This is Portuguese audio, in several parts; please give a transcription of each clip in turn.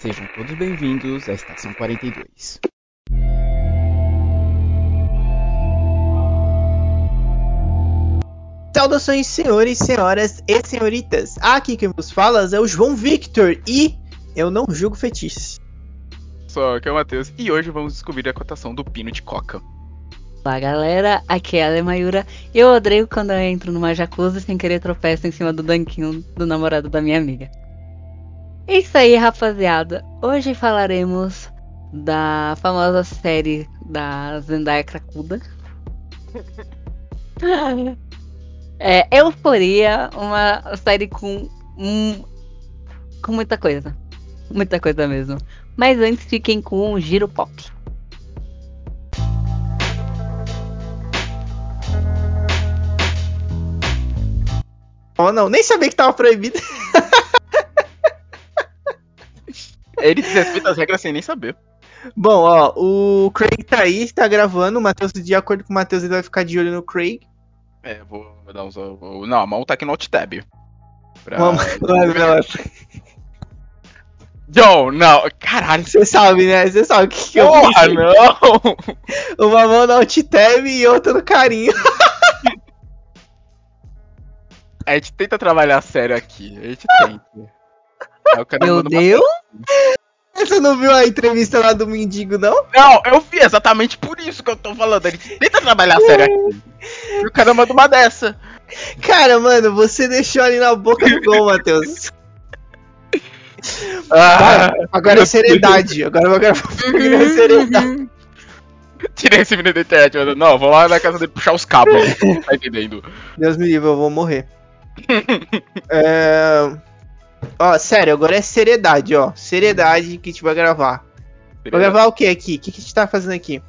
Sejam todos bem-vindos à Estação 42. Saudações, senhores, senhoras e senhoritas. Aqui quem vos fala é o João Victor e eu não julgo fetiches. Só que é o Matheus e hoje vamos descobrir a cotação do pino de coca. Olá galera, aqui é a Lemayura. Eu odeio quando eu entro numa jacuzzi sem querer tropeço em cima do danquinho do namorado da minha amiga. É isso aí, rapaziada. Hoje falaremos da famosa série da Zendaya Cracuda. é Euforia, uma série com um, com muita coisa. Muita coisa mesmo. Mas antes fiquem com um giro pop. Oh não, nem sabia que tava proibido. Ele desrespeita as regras sem nem saber. Bom, ó, o Craig tá aí, tá gravando. O Matheus, de acordo com o Matheus, ele vai ficar de olho no Craig. É, vou, vou dar uns. vou- não, a mão tá aqui no Alt Tab. Pra... Vamos, John, não, caralho. Você sabe, né? Você sabe o que, que eu Porra, fiz. não! Uma mão no alt tab e outra no carinho. A gente tenta trabalhar sério aqui. A gente tenta. Cara Meu Deus! Você não viu a entrevista lá do mendigo, não? Não, eu vi exatamente por isso que eu tô falando. Gente tenta trabalhar sério aqui. E o cara manda uma dessa. Cara, mano, você deixou ali na boca do gol, Matheus. Ah, Agora é seriedade. Agora agora é seriedade. tirei esse menino da internet. mano. Não, vou lá na casa dele puxar os cabos. tá entendendo? Deus me livre, eu vou morrer. É... Ó, sério, agora é seriedade, ó. Seriedade que a gente vai gravar. Vai gravar o que aqui? O que, que a gente tá fazendo aqui?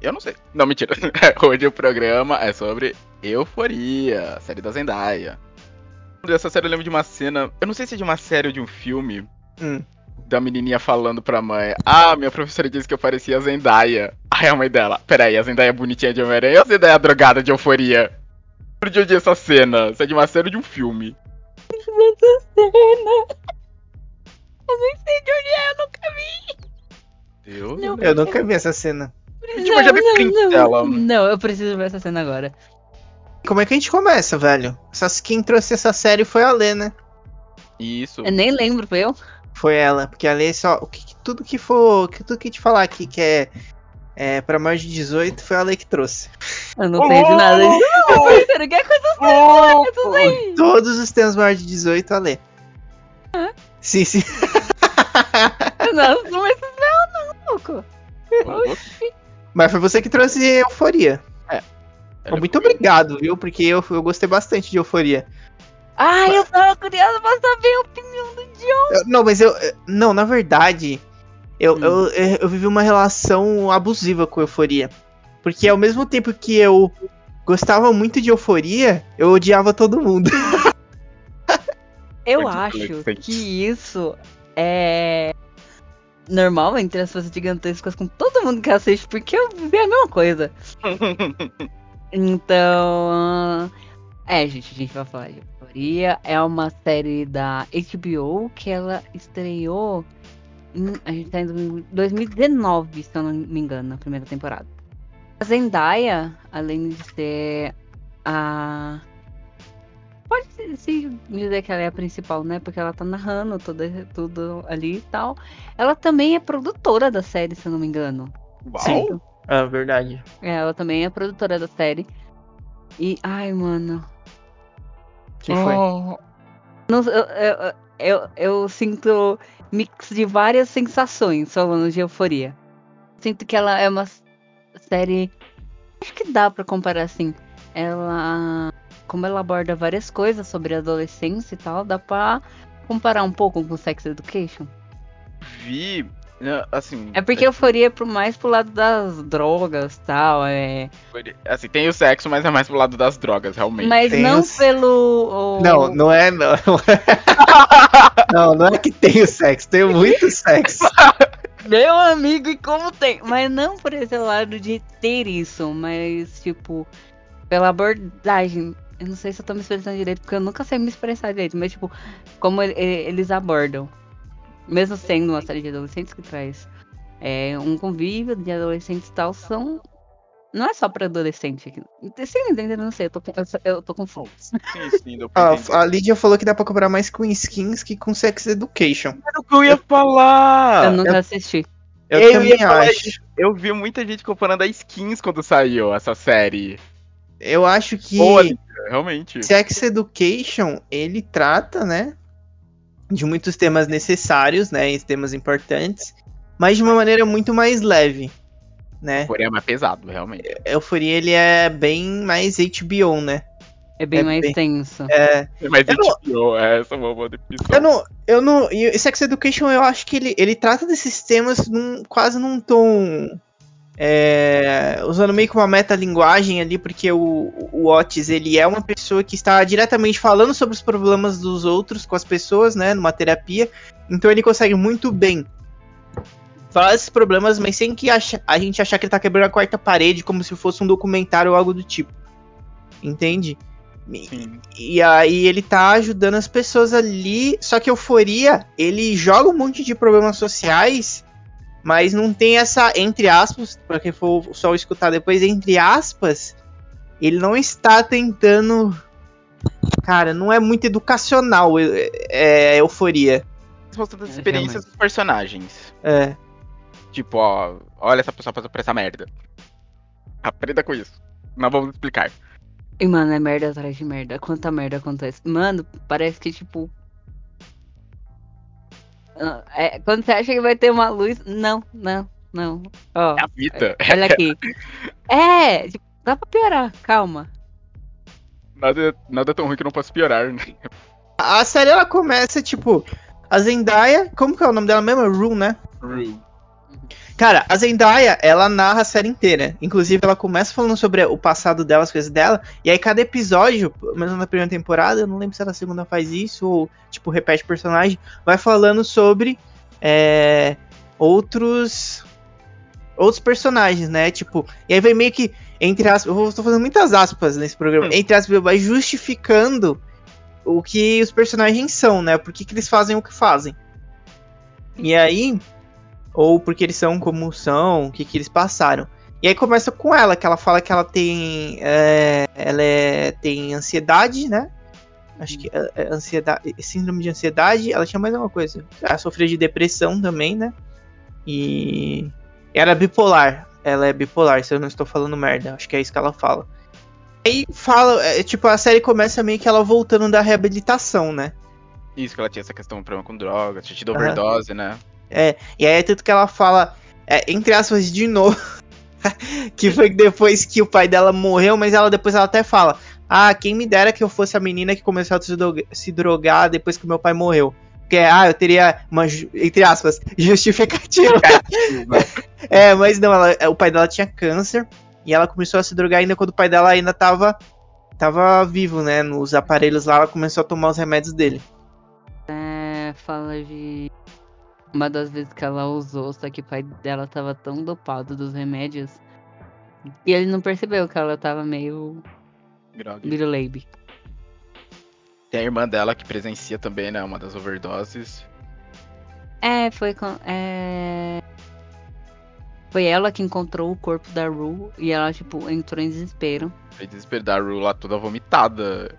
Eu não sei. Não, mentira. Hoje o programa é sobre Euforia, série da Zendaya. Dessa série eu lembro de uma cena. Eu não sei se é de uma série ou de um filme. Hum. Da menininha falando pra mãe: Ah, minha professora disse que eu parecia a Zendaya. Aí a mãe dela: Peraí, a Zendaya bonitinha de Homem-Aranha ou a Zendaya drogada de Euforia? Por onde eu vi essa cena? Se é de uma série ou de um filme? Essa cena. Eu nem sei de onde é, eu nunca vi. Deus. Não. Eu nunca vi essa cena. Tipo, eu já vi print dela. Não, eu preciso ver essa cena agora. Como é que a gente começa, velho? Essas, quem trouxe essa série foi a Lê, né? Isso. Eu nem lembro, foi eu? Foi ela. Porque a Lê só. O que, que- tudo que for. Que, tudo que te falar aqui que é. É, pra mais de 18 foi a Lei que trouxe. Eu não sei de nada disso. Eu pensando, que é coisa Louco! aí? Todos os temas maiores de 18 a Lê. Sim, sim. Não, não é não, não, louco. Oxi. Mas foi você que trouxe euforia. Era Muito obrigado, viu? Porque eu, eu gostei bastante de euforia. Ai, eu tava curiosa pra saber a opinião do John. Eu- não, mas eu. eu- Não, na verdade. Eu, Hum. eu, eu, eu vivi uma relação abusiva com euforia. Porque ao mesmo tempo que eu gostava muito de euforia, eu odiava todo mundo. Eu acho que isso é normal entre as pessoas gigantescas com todo mundo que assiste, porque eu vivi a mesma coisa. Então. É, gente, a gente vai falar de Euforia. É uma série da HBO que ela estreou. Em, a gente tá em 2019, se eu não me engano, na primeira temporada. A Zendaya, além de ser a. Pode se- dizer que ela é a principal, né? Porque ela tá narrando toda, tudo ali e tal. Ela também é produtora da série, se eu não me engano. Uau! Certo? É verdade. É, ela também é produtora da série. E, ai, mano. Que foi? Oh, Não, eu, eu, eu, eu sinto mix de várias sensações falando de euforia. Sinto que ela é uma série. Acho que dá pra comparar assim. Ela. Como ela aborda várias coisas sobre adolescência e tal, dá pra comparar um pouco com Sex Education. vi. Assim. É porque euforia é pro mais pro lado das drogas e tal. É... Assim, tem o sexo, mas é mais pro lado das drogas, realmente. Mas Tem não os- pelo. o- Não, não é, não. não, não é que tem o sexo, tem muito sexo. Meu amigo, e como tem? Mas não por esse lado de ter isso, mas tipo, pela abordagem. Eu não sei se eu tô me expressando direito, porque eu nunca sei me expressar direito, mas tipo, como eles abordam. Mesmo sendo uma série de adolescentes que traz é, um convívio de adolescentes e tal, são. Não é só pra adolescente aqui. Sim, entendeu? Não sei, eu tô, eu, eu tô confuso. Sim, sim, deu pra Ah, a Lídia falou que dá pra cobrar mais com skins que com Sex Education. Era o que eu ia falar! eu nunca assisti. Eu, Eu também acho. Eu vi muita gente comparando a skins quando saiu essa série. Eu acho que Boa, Lídia, realmente. Sex Education, ele trata, né, de muitos temas necessários, né, e temas importantes, mas de uma maneira muito mais leve, né? Porém é mais pesado, realmente. Euforia, ele é bem mais HBO, né? É bem É mais bem- tenso. É, Mas Eu não- HBO, é essa é uma boa definição. eu não, eu não, e Sex Education, eu acho que ele, ele trata desses temas num, quase num tom, é, usando meio que uma metalinguagem ali, porque o, o Otis, ele é uma pessoa que está diretamente falando sobre os problemas dos outros com as pessoas, né, numa terapia, então ele consegue muito bem falar esses problemas, mas sem que acha- a gente achar que ele tá quebrando a quarta parede, como se fosse um documentário ou algo do tipo. Entende? E- e aí ele tá ajudando as pessoas ali. Só que euforia, ele joga um monte de problemas sociais, mas não tem essa, entre aspas, pra quem for só escutar depois, entre aspas, ele não está tentando. Cara, não é muito educacional é, é, euforia. Mostrando as É, experiências dos personagens. É. Tipo, ó, olha essa pessoa passou por essa merda. Aprenda com isso. Nós vamos explicar. E, mano, é merda atrás de merda. Quanta merda acontece. Mano, parece que, tipo. É, quando você acha que vai ter uma luz. Não, não, não. Ó, É a vida. olha aqui. É, tipo, dá pra piorar, calma. Nada, nada tão ruim que não possa piorar, né? A série ela começa, tipo, a Zendaya. Como que é o nome dela mesmo? Rue, né? Cara, a Zendaya, ela narra a série inteira. Inclusive, ela começa falando sobre o passado dela, as coisas dela. E aí, cada episódio, pelo menos na primeira temporada, eu não lembro se na segunda faz isso, ou, tipo, repete personagem, vai falando sobre é, outros. Outros personagens, né? Tipo, e aí vai meio que, entre aspas, eu tô fazendo muitas aspas nesse programa, Hum. entre aspas, vai justificando o que os personagens são, né? Por que, que eles fazem o que fazem. E aí, ou porque eles são como são, o que, que eles passaram. E aí começa com ela, que ela fala que ela tem. é, ela é- tem ansiedade, né? Acho que é, é ansiedade. Síndrome de ansiedade, ela tinha mais uma coisa. Ela sofreu de depressão também, né? E. Era bipolar. Ela é bipolar, se eu não estou falando merda. Acho que é isso que ela fala. Aí fala, é, tipo, a série começa meio que ela voltando da reabilitação, né? Isso, que ela tinha essa questão do problema com drogas, tinha tido overdose, né? E aí é tanto que ela fala, é, entre aspas, de novo, que foi depois que o pai dela morreu, mas ela depois ela até fala, ah, quem me dera que eu fosse a menina que começou a se droga- se drogar depois que meu pai morreu. Porque, ah, eu teria uma, entre aspas, justificativa. é, mas não, ela- o pai dela tinha câncer e ela começou a se drogar ainda quando o pai dela ainda tava, tava vivo, né? Nos aparelhos lá, ela começou a tomar os remédios dele. É, fala de. Uma das vezes que ela usou, só que o pai dela tava tão dopado dos remédios. E ele não percebeu que ela tava meio biruleibe. Tem a irmã dela que presencia também, né? Uma das overdoses. É, foi com. É... Foi ela que encontrou o corpo da Ru e ela, tipo, entrou em desespero. Foi desespero da Rue lá toda vomitada.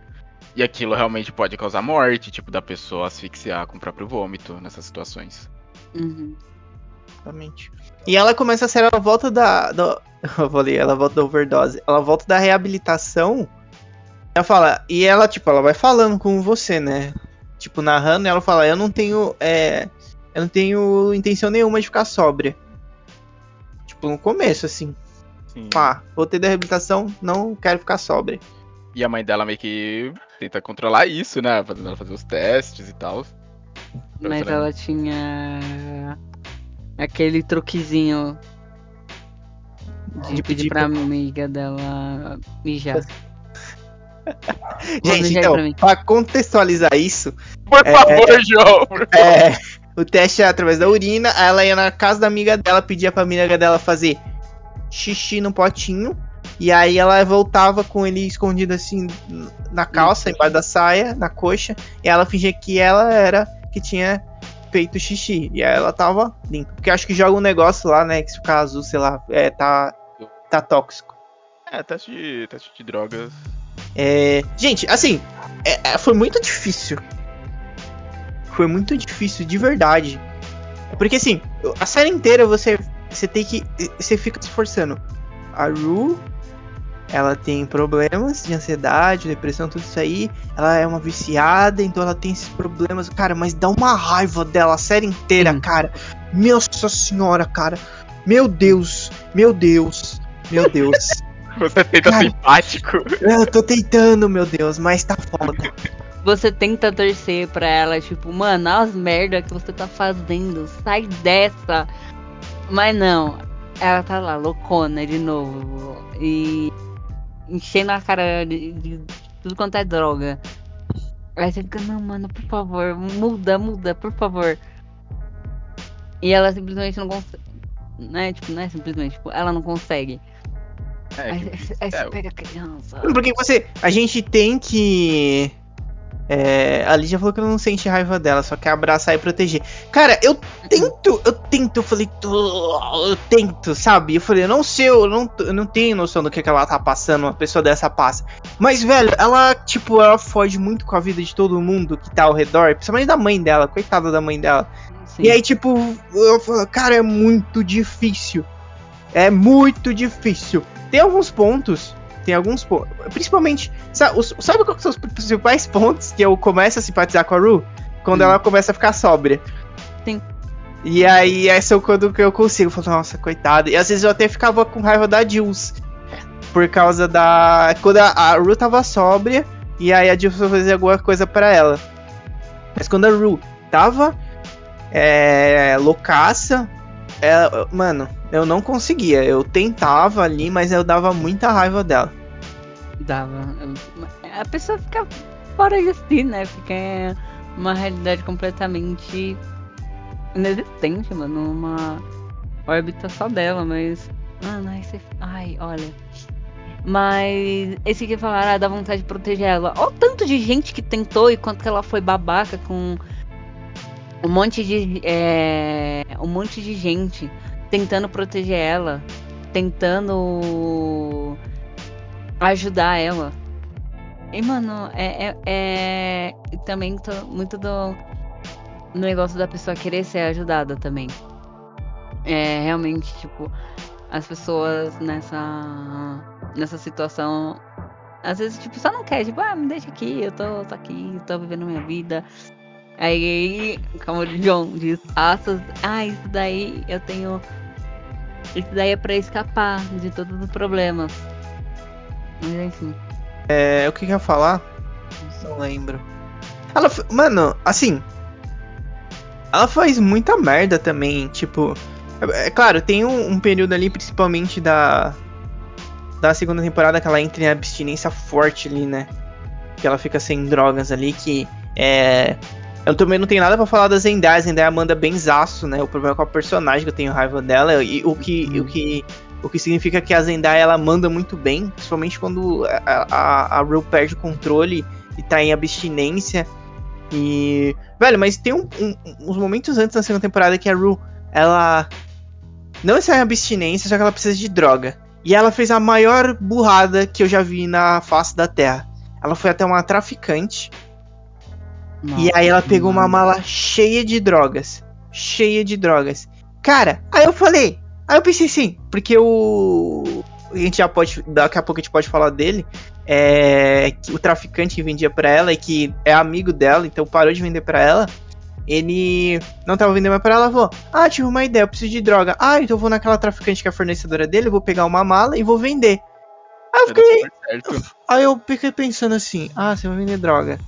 E aquilo realmente pode causar morte, tipo, da pessoa asfixiar com o próprio vômito nessas situações. Uhum. Exatamente. E ela começa a ser ela volta da. do- eu falei, ela volta da overdose. Ela volta da reabilitação. Ela fala. E ela, tipo, ela vai falando com você, né? Tipo, narrando, e ela fala, eu não tenho. É, eu não tenho intenção nenhuma de ficar sóbria. Tipo, no começo, assim. Sim. Pá, voltei da reabilitação, não quero ficar sóbria. E a mãe dela meio que tenta controlar isso, né? Fazendo ela fazer os testes e tal. Mas Pra- ela tinha aquele truquezinho de, De pedir pra pra- amiga dela mijar. Gente, mijar então, pra pra contextualizar isso, Por É, favor, João! por É, o teste é através da urina. Aí ela ia na casa da amiga dela, pedia pra amiga dela fazer xixi no potinho. E aí ela voltava com ele escondido assim na calça, embaixo da saia, na coxa. E ela fingia que ela era que tinha peito xixi. E aí ela tava limpa. Porque acho que joga um negócio lá, né? Que se ficar azul, sei lá, é, tá, tá tóxico. É, teste de, teste de drogas. É, gente, assim, é- é, foi muito difícil. Foi muito difícil, de verdade. Porque assim, a série inteira você, você tem que. Você fica se esforçando. A Ru, ela tem problemas de ansiedade, depressão, tudo isso aí. Ela é uma viciada, então ela tem esses problemas. Cara, mas dá uma raiva dela a série inteira, Sim. cara. Nossa senhora, cara. Meu Deus, meu Deus, meu Deus. Você tenta Cara. simpático. Eu tô tentando, meu Deus, mas tá foda. Você tenta torcer pra ela, tipo, mano, olha as merda que você tá fazendo, sai dessa. Mas não, ela tá lá, loucona de novo. E enchendo a cara de, de tudo quanto é droga. Aí você fica, não, mano, por favor, muda, muda, por favor. E ela simplesmente não consegue. Né? Tipo, não é simplesmente, tipo, ela não consegue. É, Aí, que- aí é, você pega a criança. Porque você. A gente tem que. É, a Lídia falou que não sente raiva dela, só quer abraçar e proteger. Cara, eu tento, eu tento, eu falei, eu tento, sabe? Eu falei, eu não sei, eu não, eu não tenho noção do que, que ela tá passando, uma pessoa dessa passa. Mas, velho, ela, tipo, ela foge muito com a vida de todo mundo que tá ao redor, principalmente da mãe dela, coitada da mãe dela. Sim. E aí, tipo, eu falo, cara, é muito difícil. É muito difícil. Tem alguns pontos. Tem alguns pontos. Principalmente. Sabe, os- sabe quais são os principais pontos que eu começo a simpatizar com a Ru? Quando Hum. ela começa a ficar sóbria. Sim. E aí, essa é quando eu consigo. Falo, nossa, coitada. E às vezes eu até ficava com raiva da Jules. Por causa da. Quando a, a Ru tava sóbria. E aí a Jules fazer alguma coisa pra ela. Mas quando a Ru tava é, loucaça. É, mano, eu não conseguia. Eu tentava ali, mas eu dava muita raiva dela. Dava. A pessoa fica fora de si, né? Fica uma realidade completamente inexistente, mano. Numa órbita só dela, mas. Mano, você. Ai, olha. Mas esse que falaram, ah, dá vontade de proteger ela. Olha o tanto de gente que tentou e quanto que ela foi babaca com um monte de. é, um monte de gente tentando proteger ela. Tentando ajudar ela. E, mano, é, é, é- também tô muito do negócio da pessoa querer ser ajudada também. É realmente, tipo, as pessoas nessa nessa situação às vezes, tipo, só não quer, tipo, ah, me deixa aqui, eu tô, tô aqui, tô vivendo minha vida. Aí, como o John diz, ah, isso daí eu tenho. Isso daí é pra escapar de todos os problemas. Mas enfim. É, o que que eu ia falar? Não lembro. Ela, mano, assim. Ela faz muita merda também, tipo. É, é claro, tem um, um período ali, principalmente da. Da segunda temporada, que ela entra em abstinência forte ali, né? Que ela fica sem drogas ali, que é. Eu também não tenho nada pra falar da Zendaya. A Zendaya manda benzaço, né? O problema é com a personagem, que eu tenho raiva dela. E o que, Uhum. o que o que significa que a Zendaya ela manda muito bem, principalmente quando a, a, a Rue perde o controle e tá em abstinência. E. Velho, mas tem um, um- uns momentos antes da segunda temporada que a Rue, ela. Não está em abstinência, só que ela precisa de droga. E ela fez a maior burrada que eu já vi na face da Terra. Ela foi até uma traficante. E aí ela pegou uma mala cheia de drogas. Cheia de drogas. Cara, aí eu falei. Aí eu pensei assim, porque o. A gente já pode. Daqui a pouco a gente pode falar dele. É. que O traficante que vendia pra ela e que é amigo dela, então parou de vender pra ela. Ele não tava vendendo mais pra ela, falou: Ah, tive uma ideia, eu preciso de droga. Ah, então eu vou naquela traficante que é a fornecedora dele, vou pegar uma mala e vou vender. Aí eu fiquei. Aí eu fiquei pensando assim, ah, você vai vender droga.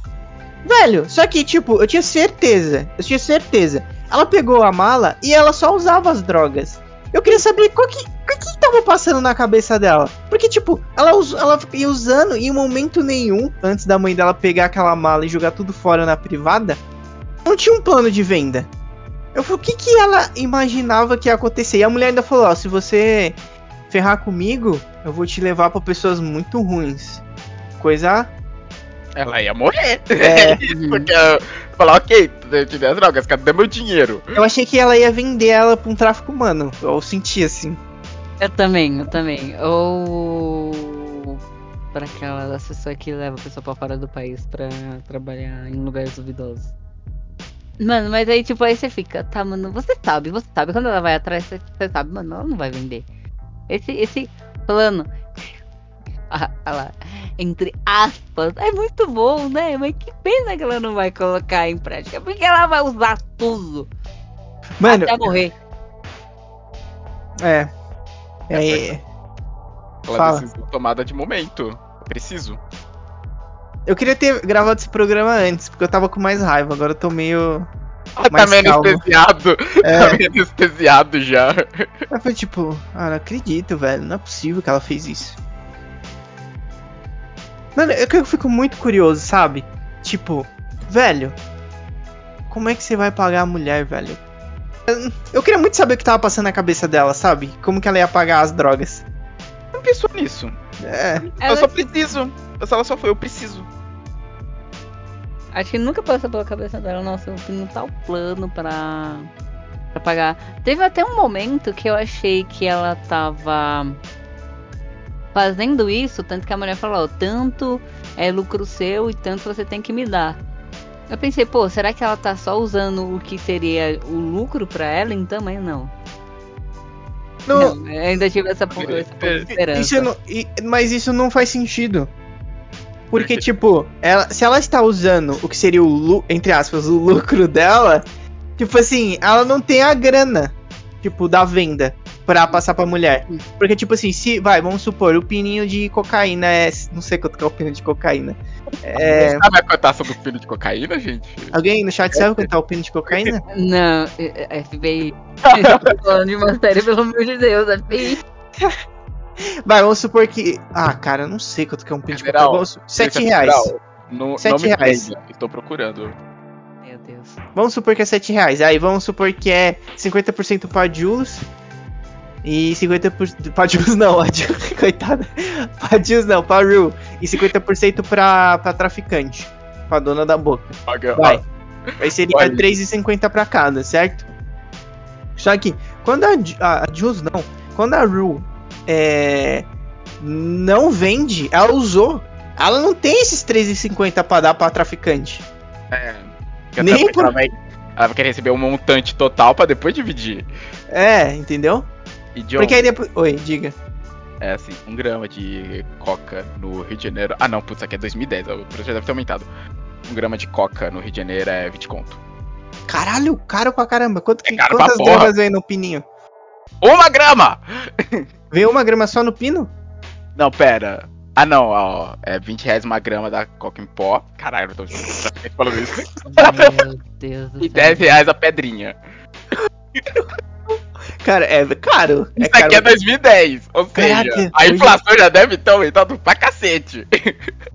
Velho, só que, tipo, eu tinha certeza, eu tinha certeza. Ela pegou a mala e ela só usava as drogas. Eu queria saber qual que, o que tava passando na cabeça dela. Porque, tipo, ela, ela ia usando e em momento nenhum, antes da mãe dela pegar aquela mala e jogar tudo fora na privada, não tinha um plano de venda. Eu falei, o que que ela imaginava que ia acontecer? E a mulher ainda falou, ó, se você ferrar comigo, eu vou te levar pra pessoas muito ruins. Coisa Ela ia morrer. É. Isso, porque a, falar, ok, eu dei as drogas, cadê meu dinheiro? Eu achei que ela ia vender ela pra um tráfico humano. Eu senti assim. Eu também, eu também. Ou para aquela pessoa que leva a pessoa pra fora do país pra trabalhar em lugares duvidosos. Mano, mas aí, tipo, aí você fica, tá, mano, você sabe, você sabe. Quando ela vai atrás, você, você sabe, mano, ela não vai vender. Esse, esse plano. lá, entre aspas, é muito bom, né? Mas que pena que ela não vai colocar em prática. Porque ela vai usar tudo Mano, até morrer. é. É. Ela Fala. decisão tomada de momento. Preciso. Eu queria ter gravado esse programa antes, porque eu tava com mais raiva. Agora eu tô meio. Ah, tá Mais meio calmo. anestesiado. É. Tá meio anestesiado já. Aí foi tipo, ah, não acredito, velho. Não é possível que ela fez isso. Mano, eu, eu fico muito curioso, sabe? Tipo, velho, como é que você vai pagar a mulher, velho? Eu- Eu queria muito saber o que tava passando na cabeça dela, sabe? Como que ela ia pagar as drogas. Não pensou nisso. É, Eu Ela- só preciso. Ela só foi, eu preciso. Acho que nunca passou pela cabeça dela, nossa, eu tenho tal plano pra, pra pagar. Teve até um momento que eu achei que ela tava fazendo isso, tanto que a mulher falou, ó, tanto é lucro seu e tanto você tem que me dar. Eu pensei, pô, será que ela tá só usando o que seria o lucro pra ela? Então, mas não. não, Não, ainda tive essa, essa esperança. isso não, mas isso não faz sentido. Porque, tipo, ela, se ela está usando o que seria o, entre aspas, o lucro dela, tipo assim, ela não tem a grana, tipo, da venda pra passar pra mulher. Porque, tipo assim, se, vai, vamos supor, o pininho de cocaína é, não sei quanto que é o pino de cocaína. É, Sabe a cotação do filho de cocaína, gente? alguém no chat sabe quanto é o pino de cocaína? Não, é- é FBI. Falando de uma série, pelo amor de Deus, FBI. Vai, vamos supor que, ah, cara, eu não sei quanto que é um pino de General, cocaína. Vamos- Sete Polícia reais. Federal, No, Sete não me reais. prenda, Estou procurando. Meu Deus. Vamos supor que é 7 reais. Aí vamos supor que é 50% pra Jules. E 50% pra Jules não, a Jules, coitada. Pra Jules não, pra Rue. E 50% pra, pra traficante. Pra dona da boca. Paga- Vai. Aí seria Olha. 3,50 pra cada, certo? Só que quando a, a, a Jules não, quando a Rue é, não vende, ela usou. Ela não tem esses 3,50 pra dar pra traficante. É. Nem por- ela, vai, ela vai querer receber um montante total pra depois dividir. É, entendeu? E John, Porque aí depois. Oi, diga. é assim, um grama de coca no Rio de Janeiro. Ah não, putz, isso aqui é 2010, o preço já deve ter aumentado. Um grama de coca no Rio de Janeiro é 20 conto. Caralho, caro pra caramba. Quanto que, É caro quantas gramas vem no pininho? Uma grama! Vem uma grama só no pino? Não, pera. Ah não, ó, é 20 reais uma grama da coca em pó. Caralho, eu tô falando isso. Meu Deus do E céu. 10 reais a pedrinha. Cara, é caro. É Isso caro. aqui é 2010. Ou seja, Caraca, a hoje- inflação já deve ter aumentado pra cacete.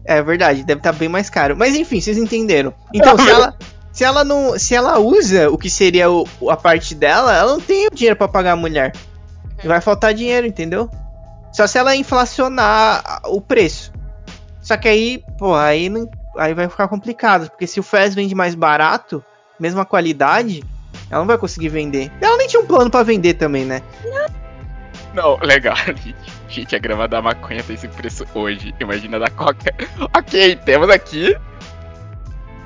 É verdade, deve estar bem mais caro. Mas enfim, vocês entenderam. Então, se ela, se ela não, se ela usa o que seria o- a parte dela, ela não tem o dinheiro pra pagar a mulher. Vai faltar dinheiro, entendeu? Só se ela inflacionar a- o preço. Só que aí, pô, aí, não- aí vai ficar complicado, porque se o Fez vende mais barato, mesma qualidade, ela não vai conseguir vender. Ela nem tinha um plano pra vender também, né? Não, legal. Gente, a grama da maconha tem esse preço hoje. Imagina da coca. Ok, temos aqui.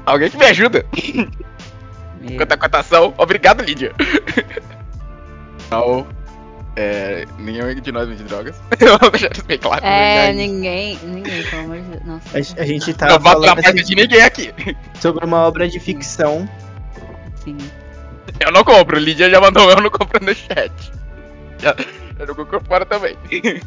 Alguém que me ajuda. Meu Quanto a cotação? Obrigado, Lídia. Não. É, nenhum de nós vende drogas. Vamos deixar isso bem claro. É, ninguém, ninguém, pelo amor de Deus. Nossa. A, a gente tá não bato na assim de ninguém aqui. sobre uma obra de ficção. Sim. Eu não compro. Lídia já mandou eu não compro no chat. Já, eu não compro fora também.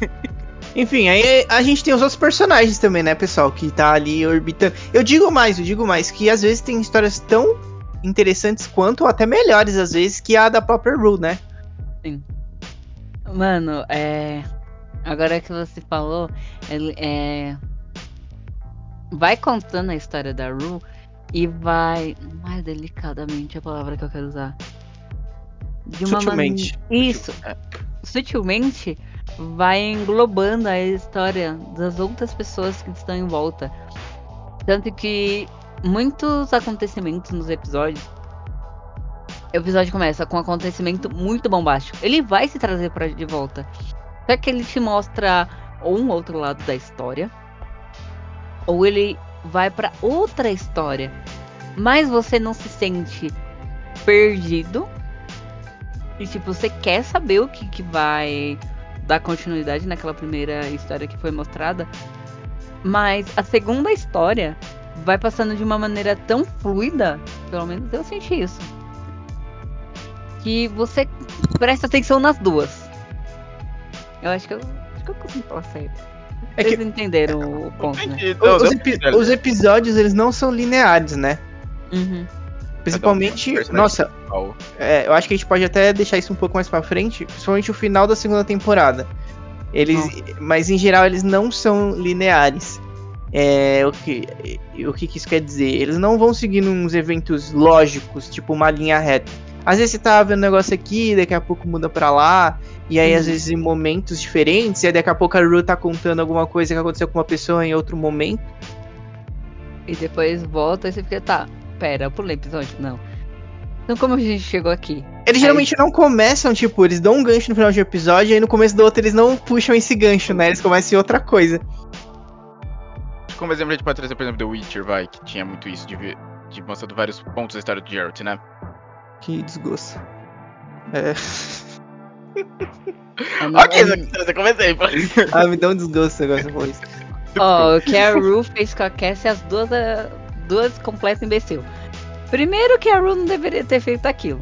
Enfim, aí a gente tem os outros personagens também, né, pessoal? Que tá ali orbitando. Eu digo mais, eu digo mais, que às vezes tem histórias tão interessantes quanto, ou até melhores, às vezes, que a da própria Rue, né? Mano, é. Agora que você falou, é. Vai contando a história da Ru e vai. Mais delicadamente a palavra que eu quero usar. De uma Sutilmente. mane- Isso. Sutilmente vai englobando a história das outras pessoas que estão em volta. Tanto que muitos acontecimentos nos episódios. O episódio começa com um acontecimento muito bombástico. Ele vai se trazer para de volta. Só que ele te mostra ou um outro lado da história, ou ele vai para outra história. Mas você não se sente perdido. E tipo, você quer saber o que, que vai dar continuidade naquela primeira história que foi mostrada. Mas a segunda história vai passando de uma maneira tão fluida, pelo menos eu senti isso. Que você presta atenção nas duas. Eu acho que eu, acho que eu consigo falar certo. É que- entenderam o ponto, né? Não, Os, epi- entender. os episódios, eles não são lineares, né? Uhum. Principalmente, personagem nossa, é, eu acho que a gente pode até deixar isso um pouco mais pra frente, principalmente o final da segunda temporada. Eles, mas em geral eles não são lineares. É, o que o que que isso quer dizer? Eles não vão seguindo uns eventos lógicos, tipo uma linha reta. Às vezes você tá vendo um negócio aqui, daqui a pouco muda pra lá, e aí às Uhum. vezes em momentos diferentes, e aí daqui a pouco a Ru tá contando alguma coisa que aconteceu com uma pessoa em outro momento. E depois volta e você fica, tá, pera, eu pulei episódio. Não. Então como a gente chegou aqui? Eles Aí- geralmente não começam, tipo, eles dão um gancho no final de um episódio, e aí no começo do outro eles não puxam esse gancho, né? Eles começam em outra coisa. Como exemplo, a gente pode trazer, por exemplo, The Witcher, vai, que tinha muito isso de, de mostrando vários pontos da história do Geralt, né? Que desgosto. É. Não- Ok, você como exemplo. Ah, me dá um desgosto agora você falou isso. Ó, o que a Ru fez com a Cassie, as duas, ah, duas completas imbecil. Primeiro que a Ru não deveria ter feito aquilo.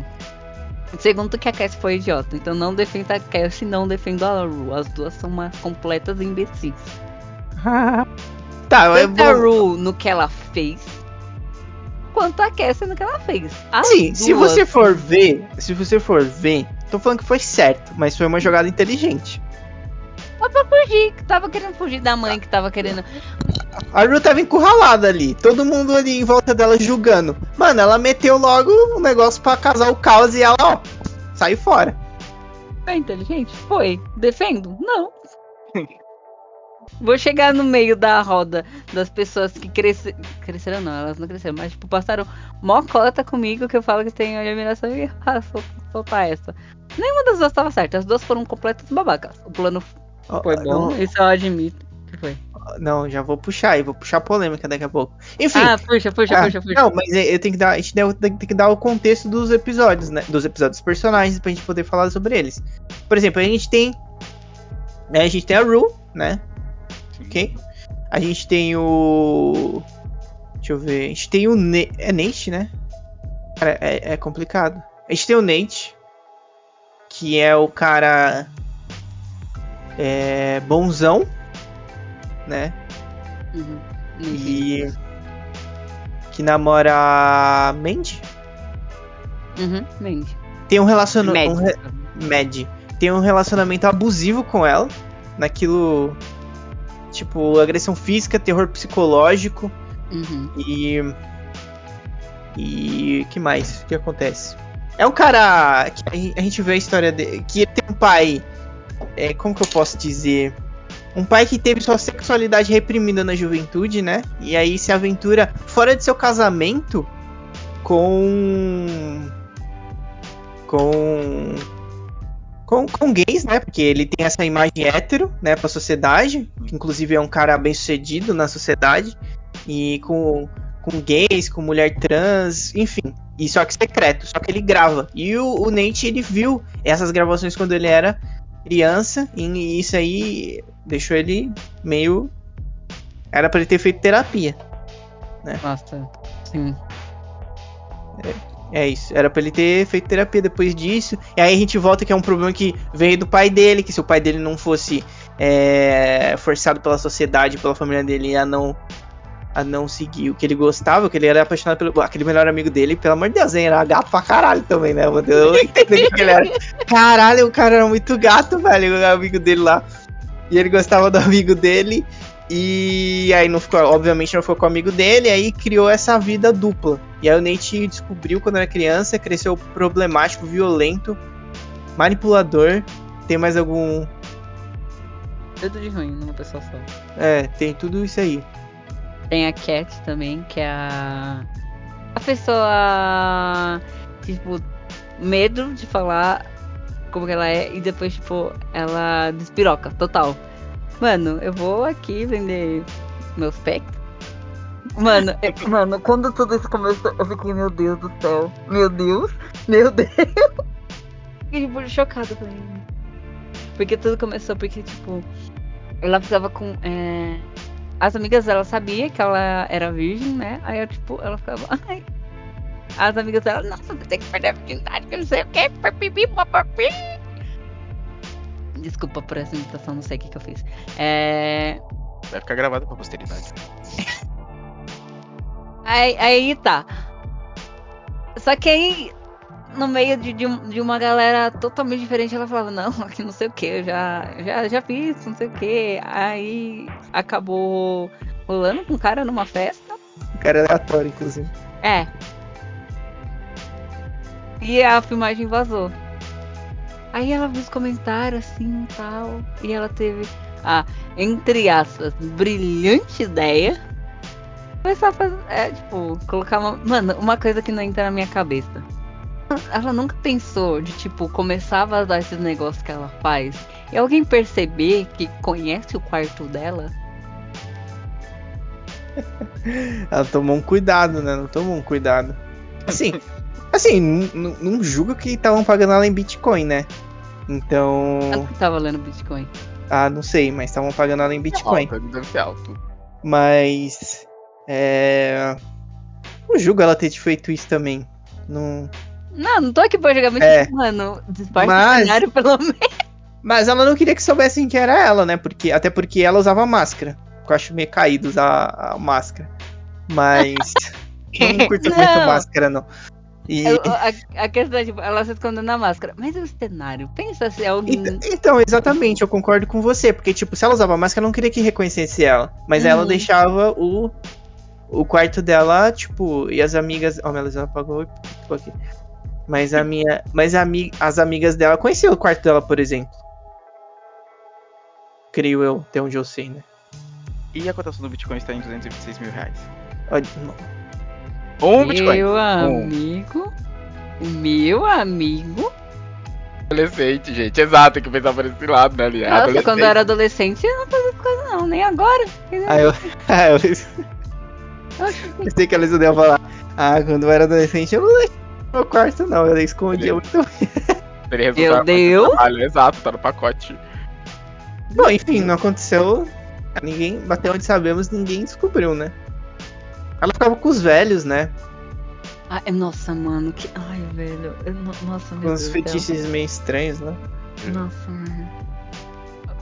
Segundo que a Cassie foi idiota. Então não defenda a Cassie, não defenda a Ru. As duas são umas completas imbecis. tá, Tanto a vou... Ru no que ela fez, quanto a Cassie no que ela fez. As Sim, se duas- você for ver, se você for ver, tô falando que foi certo, mas foi uma jogada inteligente. Só pra fugir, que tava querendo fugir da mãe, que tava querendo. A Ru tava encurralada ali, todo mundo ali em volta dela julgando. Mano, ela meteu logo um negócio pra casar o caos e ela, ó, saiu fora. É inteligente? Foi. Defendo? Não. Vou chegar no meio da roda das pessoas que cresceram. Cresceram não, elas não cresceram, mas tipo, passaram mó cota comigo que eu falo que tem admiração e ah, sol- soltar essa. Nenhuma das duas estava certa, as duas foram completas babacas. O plano foi bom, Não, isso eu admito. que foi? não, já vou puxar aí, vou puxar polêmica daqui a pouco. Enfim, Ah, puxa, puxa, Ah, puxa, puxa. Não, mas é- eu tenho que dar, a gente tem que dar o contexto dos episódios, né? Dos episódios dos personagens pra gente poder falar sobre eles. Por exemplo, a gente tem. Né, a gente tem a Ru, né? Ok? A gente tem o. Deixa eu ver. A gente tem o. Ne é Nate, né? Cara, é, é complicado. A gente tem o Nate. Que é o cara. É. Bonzão. Né? Uhum. E. Que namora a Mandy. Uhum, mente. Tem um relacionamento. Um re- Mad. Tem um relacionamento abusivo com ela. Naquilo. Tipo, agressão física, terror psicológico. Uhum. E. E. que mais? O que acontece? É um cara. Que a gen- a gente vê a história dele. Que ele tem um pai. É, como que eu posso dizer? Um pai que teve sua sexualidade reprimida na juventude, né? E aí se aventura fora de seu casamento com. Com. Com, com gays, né? Porque ele tem essa imagem hétero, né, pra sociedade. Que inclusive é um cara bem sucedido na sociedade. E com, com gays, com mulher trans, enfim. E só que secreto, só que ele grava. E o, o Nate, ele viu essas gravações quando ele era criança. E isso aí deixou ele meio. Era pra ele ter feito terapia. Nossa, sim. É isso, era pra ele ter feito terapia depois disso. E aí a gente volta que é um problema que veio do pai dele, que se o pai dele não fosse é, forçado pela sociedade, pela família dele a não a não seguir o que ele gostava, que ele era apaixonado pelo aquele melhor amigo dele, pelo amor de Deus, hein, era gato pra caralho também, né? mano? Eu não entendi que ele era. Caralho, o cara era muito gato, velho, o amigo dele lá. E ele gostava do amigo dele. E aí não ficou, obviamente não ficou com o amigo dele, aí criou essa vida dupla. E aí o Nate descobriu quando era criança, cresceu problemático, violento, manipulador. Tem mais algum. Tudo de ruim numa pessoa só. É, tem tudo isso aí. Tem a Cat também, que é a. A pessoa. Tipo, medo de falar como que ela é e depois, tipo, ela despiroca, total. Mano, eu vou aqui vender meus packs. Mano, é- mano, quando tudo isso começou, eu fiquei, meu Deus do céu. Meu Deus, meu Deus. Fiquei, tipo, chocada também. Porque tudo começou porque, tipo, ela ficava com. é, As amigas dela sabiam que ela era virgem, né? Aí, eu, tipo, ela ficava. Ai. As amigas dela, nossa, você tem que perder a virgindade, que não sei o quê. papipi, papapi." Desculpa por essa imitação, não sei o que, que eu fiz. É. Vai ficar gravado pra posteridade. Aí, aí tá. Só que aí, no meio de, de, de uma galera totalmente diferente, ela falava, não, que não sei o que, eu já, já, já fiz, não sei o que. Aí acabou rolando com um cara numa festa. Um cara aleatório, inclusive. É. E a filmagem vazou. Aí ela viu os comentários assim e tal. E ela teve a, entre aspas, brilhante ideia. Começar a fazer. É, tipo, colocar uma. Mano, uma coisa que não entra na minha cabeça. Ela nunca pensou de, tipo, começar a vazar esses negócios que ela faz. E alguém perceber que conhece o quarto dela. Ela tomou um cuidado, né? Não tomou um cuidado. Assim, assim, não- julga que estavam pagando ela em Bitcoin, né? Então. Que tá valendo Bitcoin. Ah, não sei, mas estavam pagando ela em Bitcoin. Alto, deve ser alto. Mas. É. Não julgo ela ter feito isso também. Não. Não, não tô aqui pra jogar, mas, É. mano, disfarce Mas- o cenário pelo menos. Mas ela não queria que soubessem que era ela, né? Porque, até porque ela usava máscara. Eu acho meio caído usar a máscara. Mas. não curto muito Não. máscara, não. E, Eu- A, a questão é, tipo, ela se escondendo na máscara. Mas o cenário, pensa se alguém. Ent- Então, exatamente, eu concordo com você. Porque, tipo, se ela usava máscara, eu não queria que reconhecesse ela. Mas ela Uhum. deixava o, o quarto dela, tipo, e as amigas. Ó, oh, ela apagou e ficou aqui. Mas a minha. Mas a, ami- as amigas dela conheciam o quarto dela, por exemplo. Creio eu, até onde eu sei, né? E a cotação do Bitcoin está em 226 mil reais. Olha, não. Um Bitcoin. Meu Um. amigo. Meu amigo. Adolescente, gente. Exato, tem que pensar por esse lado, né? Ali. Nossa, adolescente. quando eu era adolescente, eu não fazia essas coisas, não. Nem agora. Ah, eu. Ah, eu pensei que eles iam falar. Ah, quando eu era adolescente, eu não deixava no meu quarto, não. Eu escondia muito. Seria Meu resultado Deus. do trabalho. Exato, tá no pacote. Bom, enfim, não aconteceu. Ninguém, até onde sabemos, ninguém descobriu, né? Ela ficava com os velhos, né? Ai, nossa, mano. Que... Ai, velho. Eu no- Nossa, Com meu uns fetiches meio estranhos, né? Nossa, mano.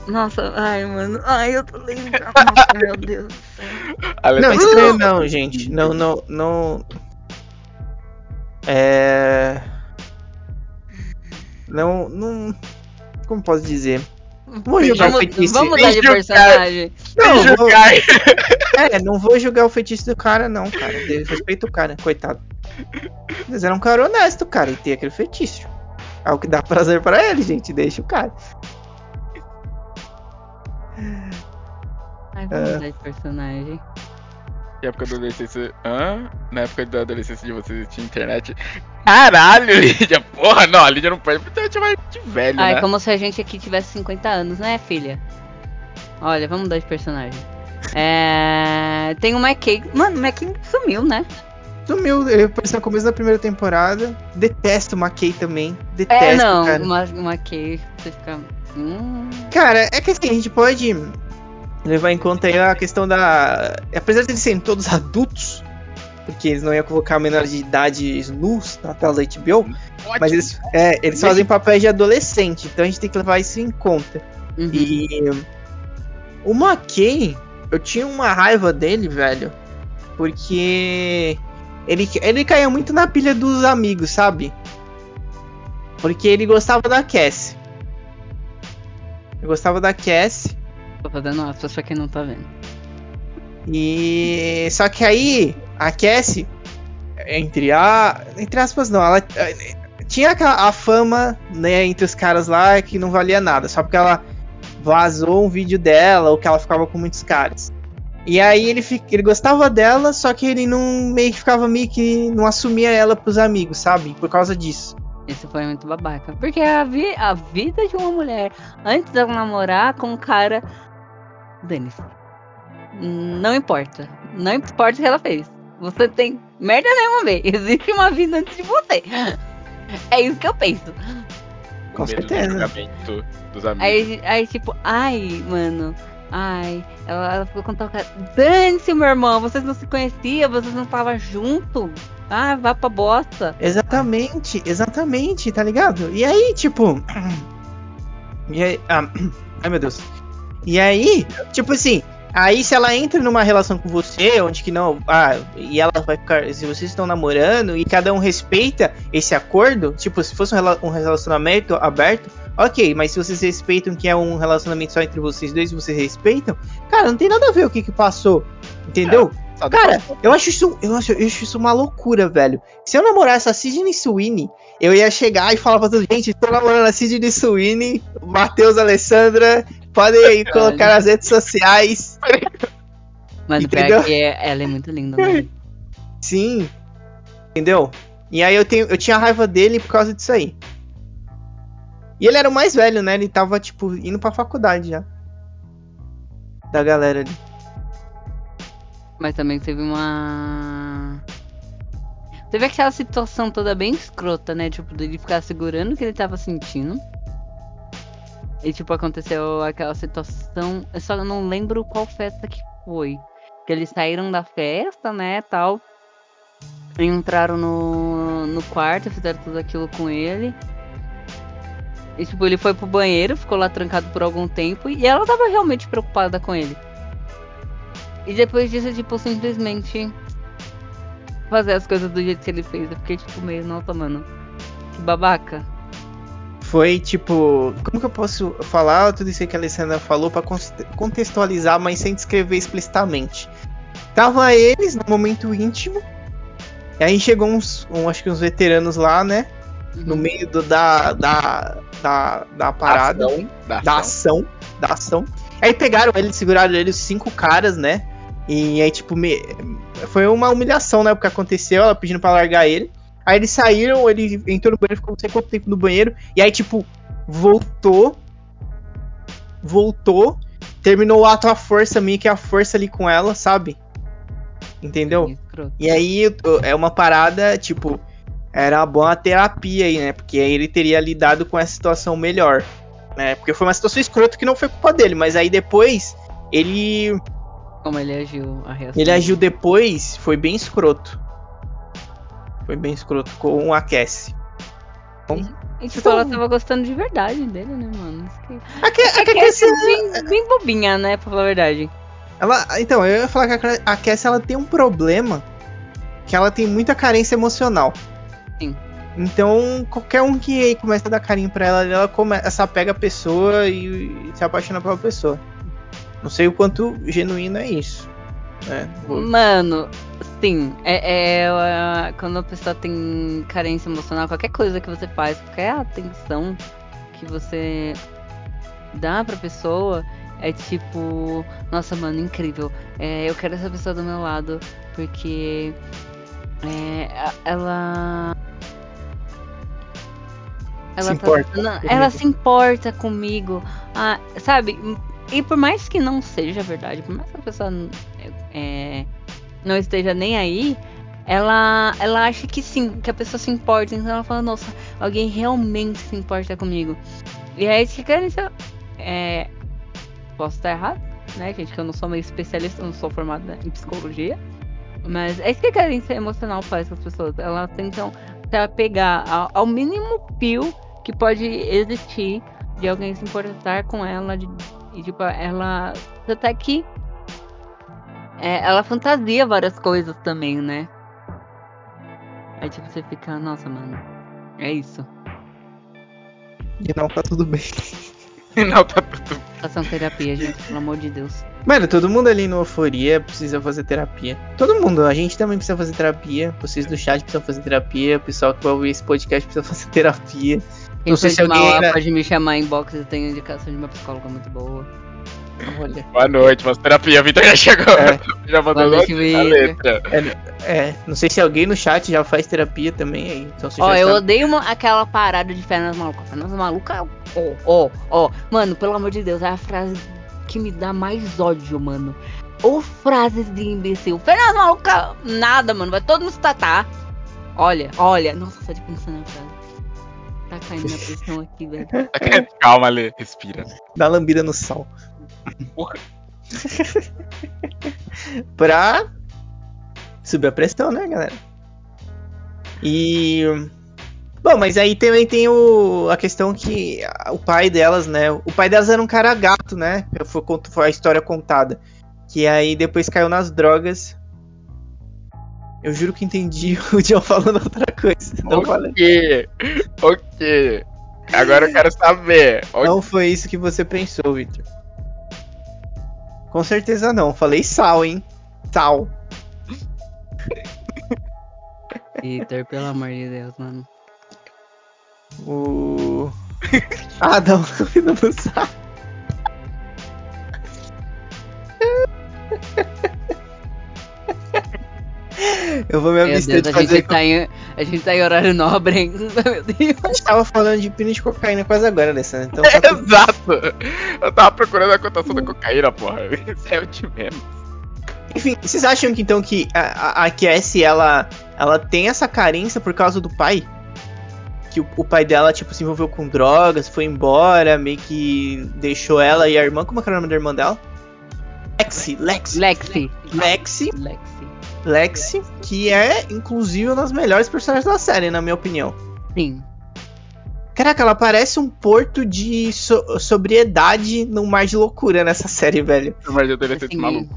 Nossa, ai, mano. Ai, eu tô lembrando. Nossa, meu Deus do céu. Ela Não, tá- estranho não, gente. Não, não, não. É. Não, não. Como posso dizer? Vou julgar o Vamos, feitiço. vamos mudar de personagem. Não, vou-. É, não vou julgar o feitiço do cara, não, cara. Eu respeito o cara, coitado. Mas era um cara honesto, cara, e tem aquele feitiço. É o que dá prazer pra ele, gente. Deixa o cara. Ai, vamos É. mudar de personagem. Na época da adolescência. Hã? Na época da adolescência de vocês tinha internet. Caralho, Lídia! Porra, não, a Lídia não pode porque a gente vai de velho, Ai, né? como se a gente aqui tivesse 50 anos, né, filha? Olha, vamos mudar de personagem. É... Tem o McKay. Mano, o McKay sumiu, né? Sumiu, ele apareceu no começo da primeira temporada. Detesto o McKay também. Detesto, É, não, cara. o McKay, você fica. Hum, Cara, é que assim, a gente pode levar em conta aí a questão da. Apesar de eles serem todos adultos, porque eles não iam colocar menores de idade nus na tela da HBO, mas eles, é, eles fazem papéis de adolescente, então a gente tem que levar isso em conta. uhum. E o McKay, eu tinha uma raiva dele, velho, porque ele, ele caía muito na pilha dos amigos, sabe? Porque ele gostava da Cassie. Eu gostava da Cassie. Tô fazendo aspas pra quem não tá vendo. E só que aí a Cassie, entre a, entre aspas não, ela eh, tinha aquela- a fama, né, entre os caras lá que não valia nada, só porque ela vazou um vídeo dela ou que ela ficava com muitos caras. E aí ele, ele gostava dela, só que ele não meio que ficava meio que não assumia ela pros amigos, sabe? Por causa disso. Isso foi muito babaca. Porque a, vi- a vida de uma mulher, antes dela namorar com um cara. Dane-se. Não importa. Não importa o que ela fez. Você tem merda nenhuma ver. Existe uma vida antes de você. É isso que eu penso. Com medo do certeza. julgamento dos amigos. Aí, aí tipo, ai, mano. Ai, ela, ela ficou com tal cara. Dane-se, meu irmão. Vocês não se conheciam, vocês não estavam juntos. Ah, vá pra bosta. Exatamente, exatamente, tá ligado? E aí, tipo. E aí. ah, ai meu Deus. E aí, tipo assim, aí se ela entra numa relação com você, onde que não. Ah, e ela vai ficar. Se vocês estão namorando e cada um respeita esse acordo, tipo, se fosse um rela- relacionamento aberto, ok, mas se vocês respeitam que é um relacionamento só entre vocês dois e vocês respeitam, cara, não tem nada a ver o que que passou. Entendeu? Só Cara, eu acho isso, eu acho, eu acho isso uma loucura, velho. Se eu namorasse a Sidney Sweeney, eu ia chegar e falar pra todo gente, tô namorando a Sidney Sweeney, Matheus Alessandra, podem aí colocar nas redes sociais. Mano, Entendeu? pior que é- ela é muito linda, né? Sim. Entendeu? E aí eu tenho, eu tinha raiva dele por causa disso aí. E ele era o mais velho, né? Ele tava tipo indo pra faculdade já. Da galera ali. Mas também teve uma. Teve aquela situação toda bem escrota, né? Tipo, dele ficar segurando o que ele tava sentindo. E, tipo, aconteceu aquela situação. Eu só não lembro qual festa que foi. Que eles saíram da festa, né? Tal. Entraram no, no quarto, fizeram tudo aquilo com ele. E, tipo, ele foi pro banheiro, ficou lá trancado por algum tempo. E ela tava realmente preocupada com ele. E depois disso, tipo, simplesmente fazer as coisas do jeito que ele fez. Eu fiquei, tipo, meio, nossa, mano, que babaca. Foi tipo. Como que eu posso falar tudo isso que a Alessandra falou pra cons- contextualizar, mas sem descrever explicitamente? Tava eles no momento íntimo. E aí chegou uns. um- acho que uns veteranos lá, né? No meio do- da, da, da, da parada. Ação, da da ação. ação, da ação. Aí pegaram ele, seguraram ele, os cinco caras, né? E aí, tipo, me... foi uma humilhação, né? O que aconteceu, ela pedindo pra largar ele. Aí eles saíram, ele entrou no banheiro, ficou não sei quanto tempo no banheiro. E aí, tipo, voltou. Voltou. Terminou o ato à força, meio que a força ali com ela, sabe? Entendeu? E aí é uma parada, tipo, era uma boa terapia aí, né? Porque aí ele teria lidado com essa situação melhor. Né? Porque foi uma situação escrota que não foi culpa dele, mas aí depois ele. Como ele agiu, a reação. Ele agiu depois, foi bem escroto. Foi bem escroto com a Cassie. E, tipo, ela tava gostando de verdade dele, né, mano? Isso que... A, a, que Cassie, é bem, bem bobinha, né, pra falar a verdade. ela, então, eu ia falar que a, Ca- a Cassie ela tem um problema que ela tem muita carência emocional. Sim. Então, qualquer um que começa a dar carinho pra ela, ela começa a pega a pessoa e, se apaixona pela pessoa. Não sei o quanto genuíno é isso. Né? Vou- Mano, sim, é, é, é, quando a pessoa tem carência emocional, qualquer coisa que você faz, qualquer atenção que você dá pra pessoa, é tipo, nossa, mano, incrível. É, eu quero essa pessoa do meu lado, porque é, ela. Ela Se tá- importa não, ela se importa comigo. Ah, sabe? E por mais que não seja verdade, por mais que a pessoa é, não esteja nem aí, ela, ela acha que sim, que a pessoa se importa. Então ela fala, nossa, alguém realmente se importa comigo. E é isso que querem. É, posso estar errado, né, gente? Que eu não sou meio especialista, eu não sou formada em psicologia. Mas é isso que a carência emocional faz com as pessoas. Elas tentam se apegar ao, ao mínimo fio que pode existir de alguém se importar com ela. De, e tipo, ela. Até que. É, ela fantasia várias coisas também, né? Aí tipo, você fica, nossa, mano. É isso. E não tá tudo bem. Não, tá tudo. Façam terapia, gente, pelo amor de Deus. Mano, todo mundo ali no Euforia precisa fazer terapia. Todo mundo, a gente também precisa fazer terapia. Vocês do chat precisam fazer terapia. O pessoal que vai ouvir esse podcast precisa fazer terapia. Quem Não sei se alguém ainda- pode me chamar em box, eu tenho indicação de uma psicóloga muito boa. Olha. Boa noite, mas terapia, Vitor já chegou. É. Já mandou noite, a letra. É, não sei se alguém no chat já faz terapia também aí. Então Ó, já eu sabe. odeio uma- aquela parada de fé nas malucas. Fé nas malucas, ó, ó, ó. Mano, pelo amor de Deus, é a frase que me dá mais ódio, mano. Ou frases de imbecil. Fé nas malucas, nada, mano. Vai todo mundo se tatar. Olha, olha. Nossa, só de pensar na frase. Tá caindo na pressão aqui, velho. Calma, Lê, respira. Dá lambida no sal. Porra. pra subir a pressão, né, galera? E. Bom, mas aí também tem o, a questão que o pai delas, né? O pai delas era um cara gato, né? Foi, a história contada. Que aí depois caiu nas drogas. Eu juro que entendi o John falando outra coisa. Não, falei. Ok. Agora eu quero saber. não foi isso que você pensou, Victor. Com certeza não. Falei sal, hein? Sal. Peter, pelo amor de Deus, mano. O. ah, não, não, não sabe. Eu vou me abster Deus, de a gente, fazer. tá em, a gente tá em horário nobre, hein? Meu Deus. A gente tava falando de pino de cocaína quase agora, Alessandro. Então tá tudo- Exato! Eu tava procurando a cotação da cocaína, porra. Isso é o de menos. Enfim, vocês acham que então que a, a, a Cassie, ela, ela tem essa carência por causa do pai? Que o, o pai dela, tipo, se envolveu com drogas, foi embora, meio que deixou ela e a irmã. Como é que era o nome da irmã dela? Lexi, Lexi. Lexi. Lexi, Lexi. Lexi, que é, inclusive, uma das melhores personagens da série, na minha opinião. Sim. Caraca, ela parece um porto de so- sobriedade num mar de loucura nessa série, velho. Mas eu teria sido Sim. maluco.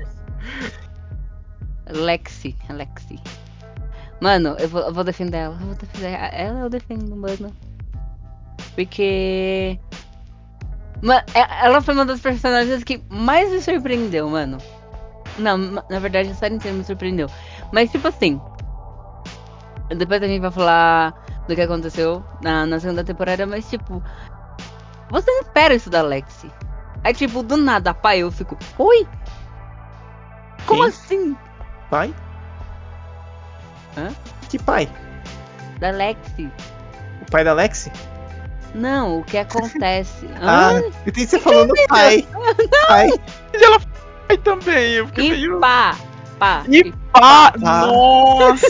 Lexi. Lexi. Mano, eu vou, eu vou defender ela. Eu vou defender ela, eu defendo, mano. Porque. Ma- é- ela foi uma das personagens que mais me surpreendeu, mano. Não, na verdade a série inteira me surpreendeu. Mas tipo assim. Depois a gente vai falar do que aconteceu na, na segunda temporada, mas tipo. Você não espera isso da Lexi. Aí tipo, do nada, pai, eu fico. Oi? Como Quem? assim? Pai? Hã? Que pai? Da Lexi? O pai da Lexi? Não, o que acontece? Ah, eu entendi você falando pai. Pai. E ela foi também, eu fiquei meio. E pá, pá. E pá! Ah. Nossa!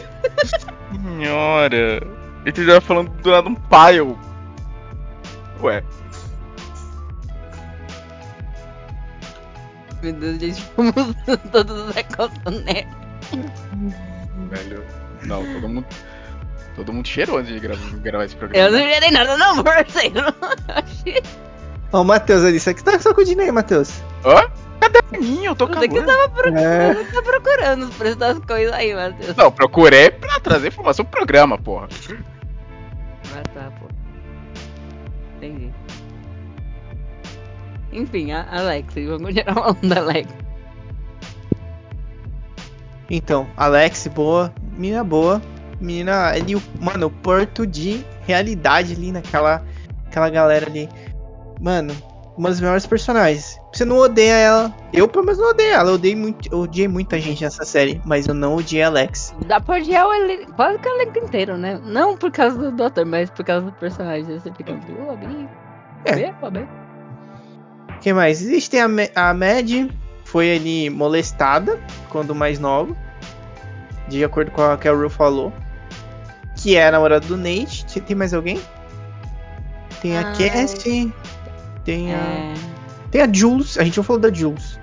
Senhora! Ele já falando do nada um pai, eu. Ué, Meu Deus, gente, fomos todos os né? velho. Não, todo mundo. Todo mundo cheirou antes de gravar, gravar esse programa. Eu não gerei nada, não, parceiro. Ó, o Matheus ali. Isso aqui tá sacudindo aí, Matheus. Hã? Caderninho, eu tô Você que tava procurando, É. tá procurando os preços das coisas aí, Matheus. Não, procurei pra trazer informação pro programa, porra. Ah, tá, pô. Entendi. Enfim, a Alexi, vamos continuar falando da Alex. Então, Alex, boa. Menina boa. Menina ali, o- mano, o porto de realidade ali naquela aquela galera ali. Mano, uma das melhores personagens. Você não odeia ela. Eu, pelo menos, não odeio ela. Eu odiei, muito, eu odiei muita gente nessa série, mas eu não odiei a Alex. Dá pra odiar o elenco, quase que o elenco inteiro, né? Não por causa do Doutor, mas por causa do personagem. Você fica, pô, bem, É. bem, bem. Quem mais? Existe a, a Mad, foi ali molestada quando mais nova. De acordo com o que a Ru falou. Que é a namorada do Nate. Tem- mais alguém? Tem a Cassie. Tem a. É... Tem a Jules. A gente não falou da Jules.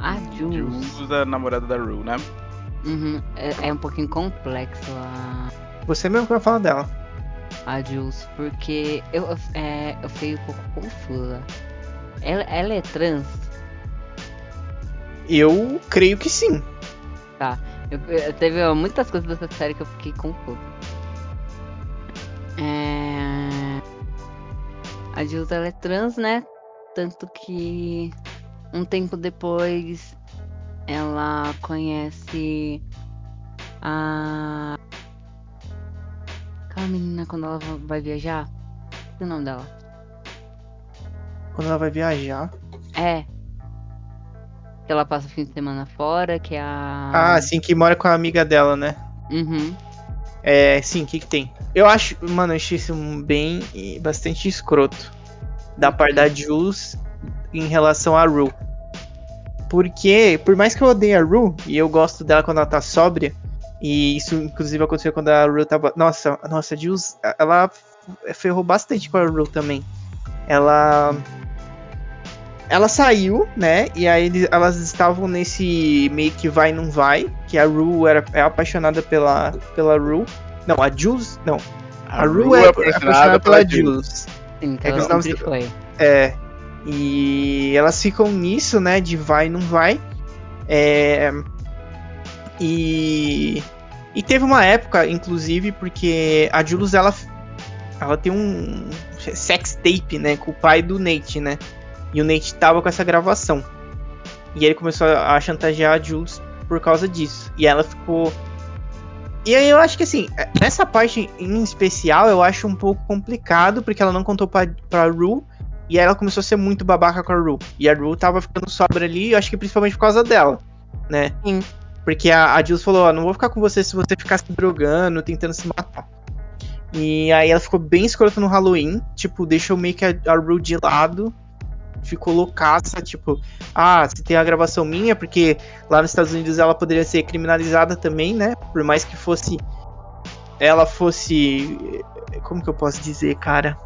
A Jules. Jules, a namorada da Rue, né? Uhum, é, é um pouquinho complexo a, Você mesmo que vai falar dela. a Jules, porque eu, eu- é, eu fiquei um pouco confusa. Ela, ela é trans? Eu creio que sim. Eu, eu- teve muitas coisas dessa série que eu fiquei confusa. A Jules ela é trans, né? Tanto que um tempo depois ela conhece a. Aquela menina quando ela va- vai viajar. Qual é o nome dela? Quando ela vai viajar. É. Que ela passa o fim de semana fora, que é a. Ah, sim, que mora com a amiga dela, né? Uhum. É, sim, o que que tem? Eu acho, mano, eu achei isso bem bastante escroto da parte da Jules em relação a Rue. Porque, por mais que eu odeie a Rue, e eu gosto dela quando ela tá sóbria, e isso inclusive aconteceu quando a Rue tava. Nossa, nossa, a Jules, ela ferrou bastante com a Rue também. Ela. Ela saiu, né? E aí eles- elas estavam nesse meio que vai e não vai. Que a Rue era, é apaixonada pela, pela Rue. Não, a Jules. Não. A, Rue é apaixonada pela Jules. Sim, que É ela que os nomes sempre do- foi. É. E elas ficam nisso, né? De vai e não vai. É. E. E teve uma época, inclusive, porque a Jules ela, ela tem um sex tape, né? Com o pai do Nate, né? E o Nate tava com essa gravação. E ele começou a chantagear a Jules por causa disso. E ela ficou. E aí eu acho que assim, nessa parte em especial eu acho um pouco complicado, porque ela não contou pra, pra Rue. E aí ela começou a ser muito babaca com a Rue. E a Rue tava ficando sobra ali, eu acho que principalmente por causa dela, né? Sim. Porque a, a Jules falou, ó, não vou ficar com você se você ficar se drogando, tentando se matar. E aí ela ficou bem escrota no Halloween, tipo, deixou meio que a, a Rue de lado. Ficou loucaça, tipo, ah, se tem a gravação minha, porque lá nos Estados Unidos ela poderia ser criminalizada também, né? Por mais que fosse. Ela fosse. Como que eu posso dizer, cara?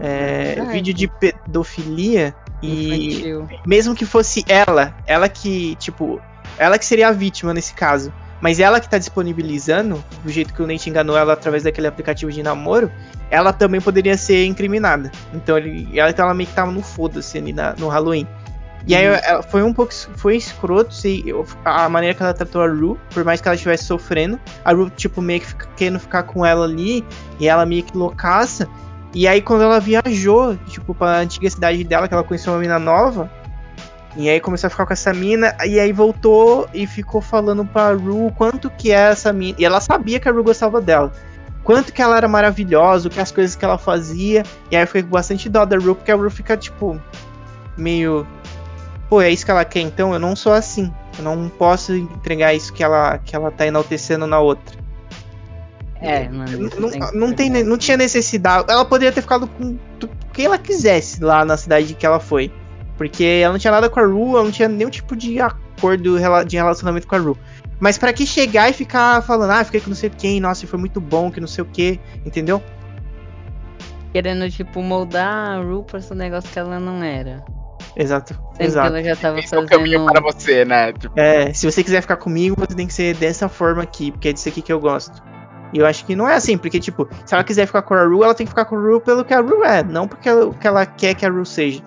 É, vídeo de pedofilia e mesmo que fosse ela, ela que, tipo, ela que seria a vítima nesse caso, mas ela que tá disponibilizando, do jeito que o Nate enganou ela através daquele aplicativo de namoro, ela também poderia ser incriminada. Então ele, ela, então ela meio que tava no foda-se ali na- no Halloween. E aí Uhum. ela, foi um pouco foi escroto se, a maneira que ela tratou a Ru, por mais que ela estivesse sofrendo, a Ru tipo meio que fica, querendo ficar com ela ali, e ela meio que loucaça. E aí quando ela viajou, tipo, pra antiga cidade dela, que ela conheceu uma mina nova, e aí começou a ficar com essa mina, e aí voltou e ficou falando pra Ru quanto que é essa mina. E ela sabia que a Ru gostava dela. Quanto que ela era maravilhosa, o que as coisas que ela fazia. E aí eu fiquei com bastante dó da Ru, porque a Ru fica, tipo, meio. Pô, é isso que ela quer, então eu não sou assim. Eu não posso entregar isso que ela, que ela tá enaltecendo na outra. É, mano. isso Não, tem não, tem, não tinha necessidade. Ela poderia ter ficado com quem ela quisesse lá na cidade que ela foi. Porque ela não tinha nada com a Ru, ela não tinha nenhum tipo de acordo de relacionamento com a Ru. Mas pra que chegar e ficar falando, ah, fiquei com não sei quem, nossa, foi muito bom, que não sei o que, entendeu? Querendo, tipo, moldar a Ru pra ser um negócio que ela não era. Exato, Sendo que exato. ela já tava Esse é o fazendo. caminho para você, né? Tipo, É, se você quiser ficar comigo, você tem que ser dessa forma aqui, porque é disso aqui que eu gosto. E eu acho que não é assim, porque, tipo, se ela quiser ficar com a Ru, ela tem que ficar com a Ru pelo que a Ru é, não porque ela- o que ela quer que a Ru seja.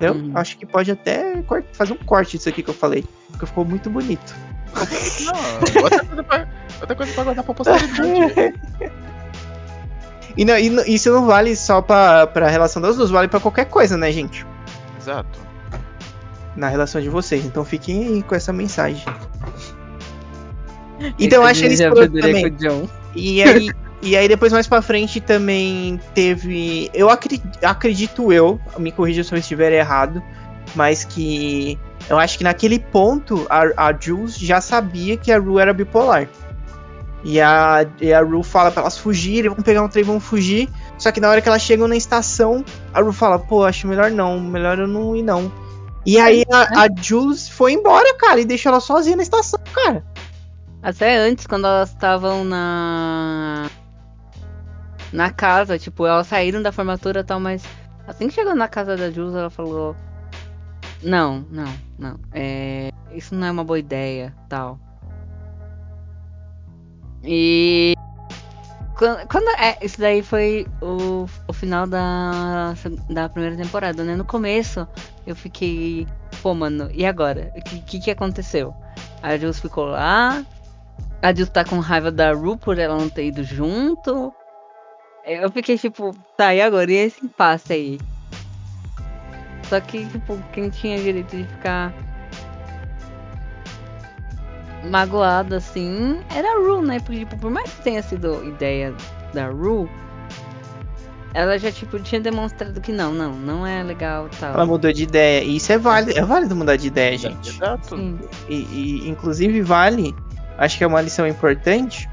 Entendeu? Uhum. Acho que pode até fazer um corte disso aqui que eu falei, porque ficou muito bonito. não, outra coisa pra, outra coisa pra guardar pra posteridade. E não- e não- isso não vale só pra, pra relação das duas, vale pra qualquer coisa, né, gente? Exato. Na relação de vocês. Então fiquem aí com essa mensagem. Então eu acho ele já escroto perderia também. E aí, e aí depois mais pra frente também teve. Eu acredito, acredito eu, me corrija se eu estiver errado, mas que eu acho que naquele ponto a, a Jules já sabia que a Ru era bipolar. E a, e a Ru fala pra elas fugirem, vão pegar um trem, vão fugir. Só que na hora que elas chegam na estação, a Ru fala, pô, acho melhor não, melhor eu não ir não. E aí a, a Jules foi embora, cara, e deixou ela sozinha na estação, cara. Até antes, quando elas estavam na. Na casa, tipo, elas saíram da formatura e tal, mas assim que chegou na casa da Jules, ela falou. Não, não, não. É, isso não é uma boa ideia, tal. E. Quando, quando- é, isso daí foi o, o final da, da primeira temporada, né? No começo, eu fiquei. Pô, mano, e agora? O que, que, que aconteceu? A Jules ficou lá, a Jules tá com raiva da Ru por ela não ter ido junto. Eu fiquei tipo, tá, e agora? E esse impasse aí? Só que, tipo, quem tinha direito de ficar magoado assim era a Ru, né? Porque, tipo, por mais que tenha sido ideia da Ru, ela já, tipo, tinha demonstrado que não, não, não é legal tal. Ela mudou de ideia. E isso é válido, é válido mudar de ideia, gente. Exato. E, e, inclusive vale, acho que é uma lição importante.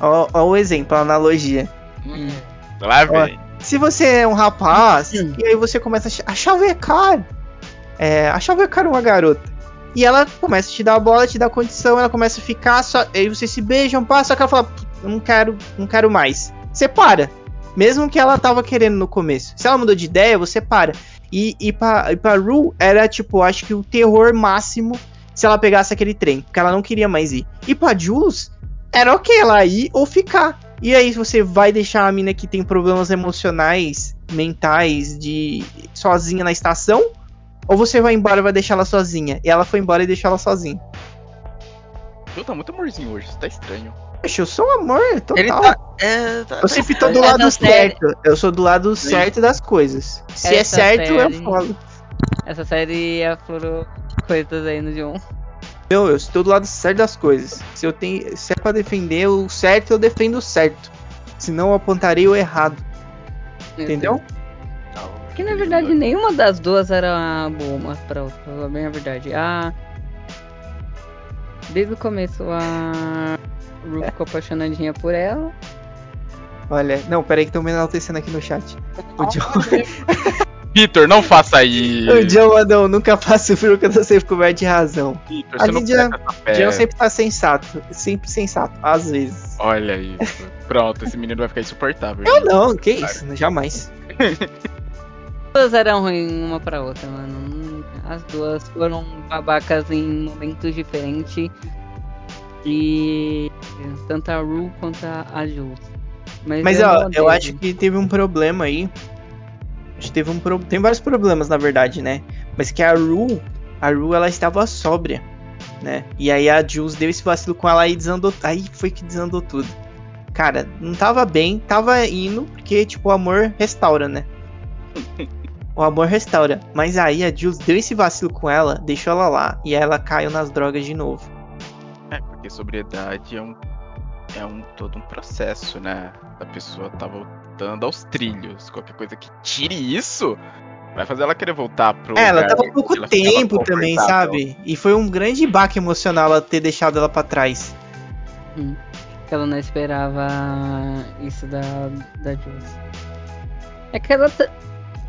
Ó o exemplo, a analogia. Hum. Lá vem. Se você é um rapaz Hum. e aí você começa a ch- a chavecar, é, a chavecar uma garota. E ela começa a te dar a bola, te dá condição, ela começa a ficar, só, aí vocês se beijam, passa, só que ela fala, "Pff, eu não quero, não quero mais. Você para. Mesmo que ela tava querendo no começo. Se ela mudou de ideia, você para. E, e, pra, e pra Ru era, tipo, acho que o terror máximo se ela pegasse aquele trem. Porque ela não queria mais ir. E pra Jules, era ok ela ir ou ficar. E aí você vai deixar a mina que tem problemas emocionais, mentais, de sozinha na estação? Ou você vai embora e vai deixar ela sozinha? E ela foi embora e deixou ela sozinha. Tu tá muito amorzinho hoje, isso tá estranho. Poxa, eu sou um amor total. Ele tá. É, tá Eu sempre tô do Essa lado série- certo. Eu sou do lado Sim. certo das coisas. Se é Essa certo, eu série- falo. Essa série aflorou coisas aí no John. Eu, eu estou do lado certo das coisas. Se eu tenho, se é pra defender o certo, eu defendo o certo. Senão eu apontarei o errado. Entendeu? Que na verdade nenhuma das duas era boa uma pra outra, pra falar bem a verdade. A. Desde o começo a. Ru ficou apaixonadinha por ela. Olha, não, peraí que estão me enaltecendo aqui no chat. O John, Vitor, não faça isso. o John mandou, nunca faço frio que eu tô sempre coberto de razão. Vitor, A você não O fé. John sempre tá sensato. Sempre sensato, às vezes. Olha isso. Pronto, esse menino vai ficar insuportável. Eu não, que isso, jamais. Duas eram ruins uma pra outra, mano. As duas foram babacas em momentos diferentes. E tanto a Ru quanto a Jules. Mas eu ó, eu acho que teve um problema aí. Teve um pro... Tem vários problemas, na verdade, né? Mas que a Ru, a Ru, ela estava sóbria, né? E aí a Jules deu esse vacilo com ela e desandou. Aí foi que desandou tudo. Cara, não tava bem, tava indo, porque, tipo, o amor restaura, né? O amor restaura. Mas aí a Jules deu esse vacilo com ela, deixou ela lá, e ela caiu nas drogas de novo. É, porque sobriedade é um. É um todo um processo, né? A pessoa tá voltando aos trilhos. Qualquer coisa que tire isso vai fazer ela querer voltar pro. É, ela tava pouco ela ficava tempo também, sabe? E foi um grande baque emocional ela ter deixado ela pra trás. que ela não esperava isso da, da Jules. É que ela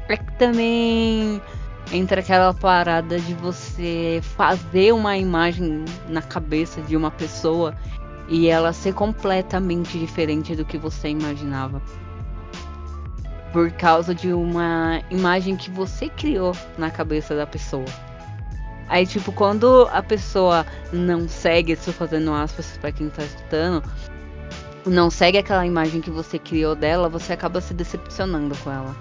é que também entra aquela parada de você fazer uma imagem na cabeça de uma pessoa e ela ser completamente diferente do que você imaginava. Por causa de uma imagem que você criou na cabeça da pessoa. Aí, tipo, quando a pessoa não segue, estou fazendo aspas pra quem tá escutando, não segue aquela imagem que você criou dela, você acaba se decepcionando com ela.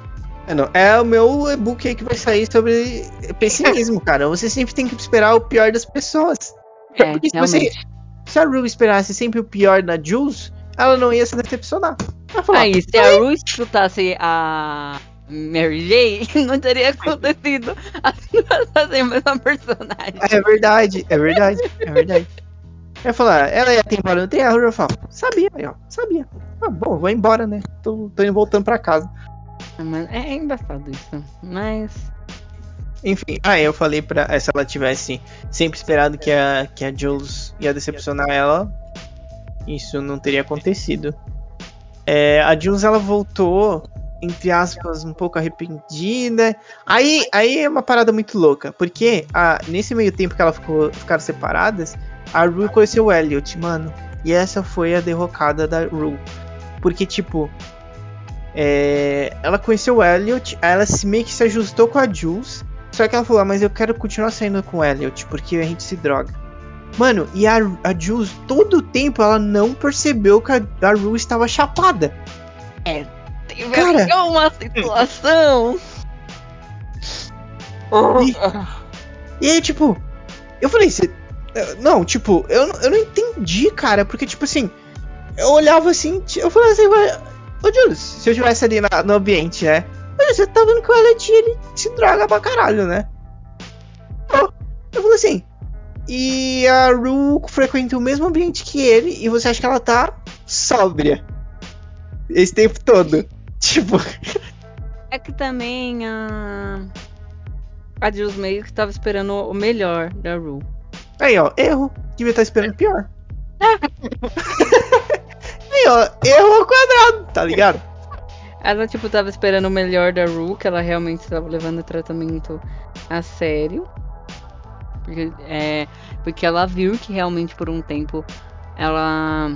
É, não, é o meu e-book aí que vai sair sobre pessimismo, cara. Você sempre tem que esperar o pior das pessoas. É, Porque se você-. Se a Rue esperasse sempre o pior da Jules, ela não ia se decepcionar. Aí, se a Ru escutasse a Mary J, não teria acontecido a mesma personagem. é verdade, é verdade, é verdade. Ela falou, ah, ela ia não tem a Rue, eu falo, sabia, ó, sabia. Ah, bom, vou embora, né? Tô, tô indo voltando pra casa. Mas é embaçado isso. Mas. Enfim, aí eu falei pra eh, se ela tivesse sempre esperado que a, que a Jules ia decepcionar ela, isso não teria acontecido. É, a Jules ela voltou, entre aspas, um pouco arrependida. Aí, aí é uma parada muito louca, porque a, nesse meio tempo que ela ficou, ficaram separadas, a Rue conheceu o Elliot, mano. E essa foi a derrocada da Rue. Porque, tipo, é, ela conheceu o Elliot, ela se, meio que se ajustou com a Jules. Só que ela falou, ah, mas eu quero continuar saindo com o Elliot, porque a gente se droga. Mano, e a, a Jules, todo o tempo, ela não percebeu que a, a Rue estava chapada. Teve Cara. uma situação. E aí, tipo, eu falei, você. Não, tipo, eu, não- eu não entendi, cara, porque, tipo assim, eu olhava assim, eu falei assim, "Ué, ô Jules, se eu estivesse ali na- no ambiente, né? Olha, você tá vendo que o Elliot ele se droga pra caralho, né? Eu, eu falei assim, e a Ru frequenta o mesmo ambiente que ele, e você acha que ela tá sóbria esse tempo todo. Tipo, É que também a. A Jules meio que tava esperando o melhor da Ru. Aí, ó, erro. Devia estar esperando pior. Aí, ó, erro ao quadrado, tá ligado? Ela, tipo, tava esperando o melhor da Ru, que ela realmente estava levando o tratamento a sério. Porque, é, porque ela viu que realmente por um tempo ela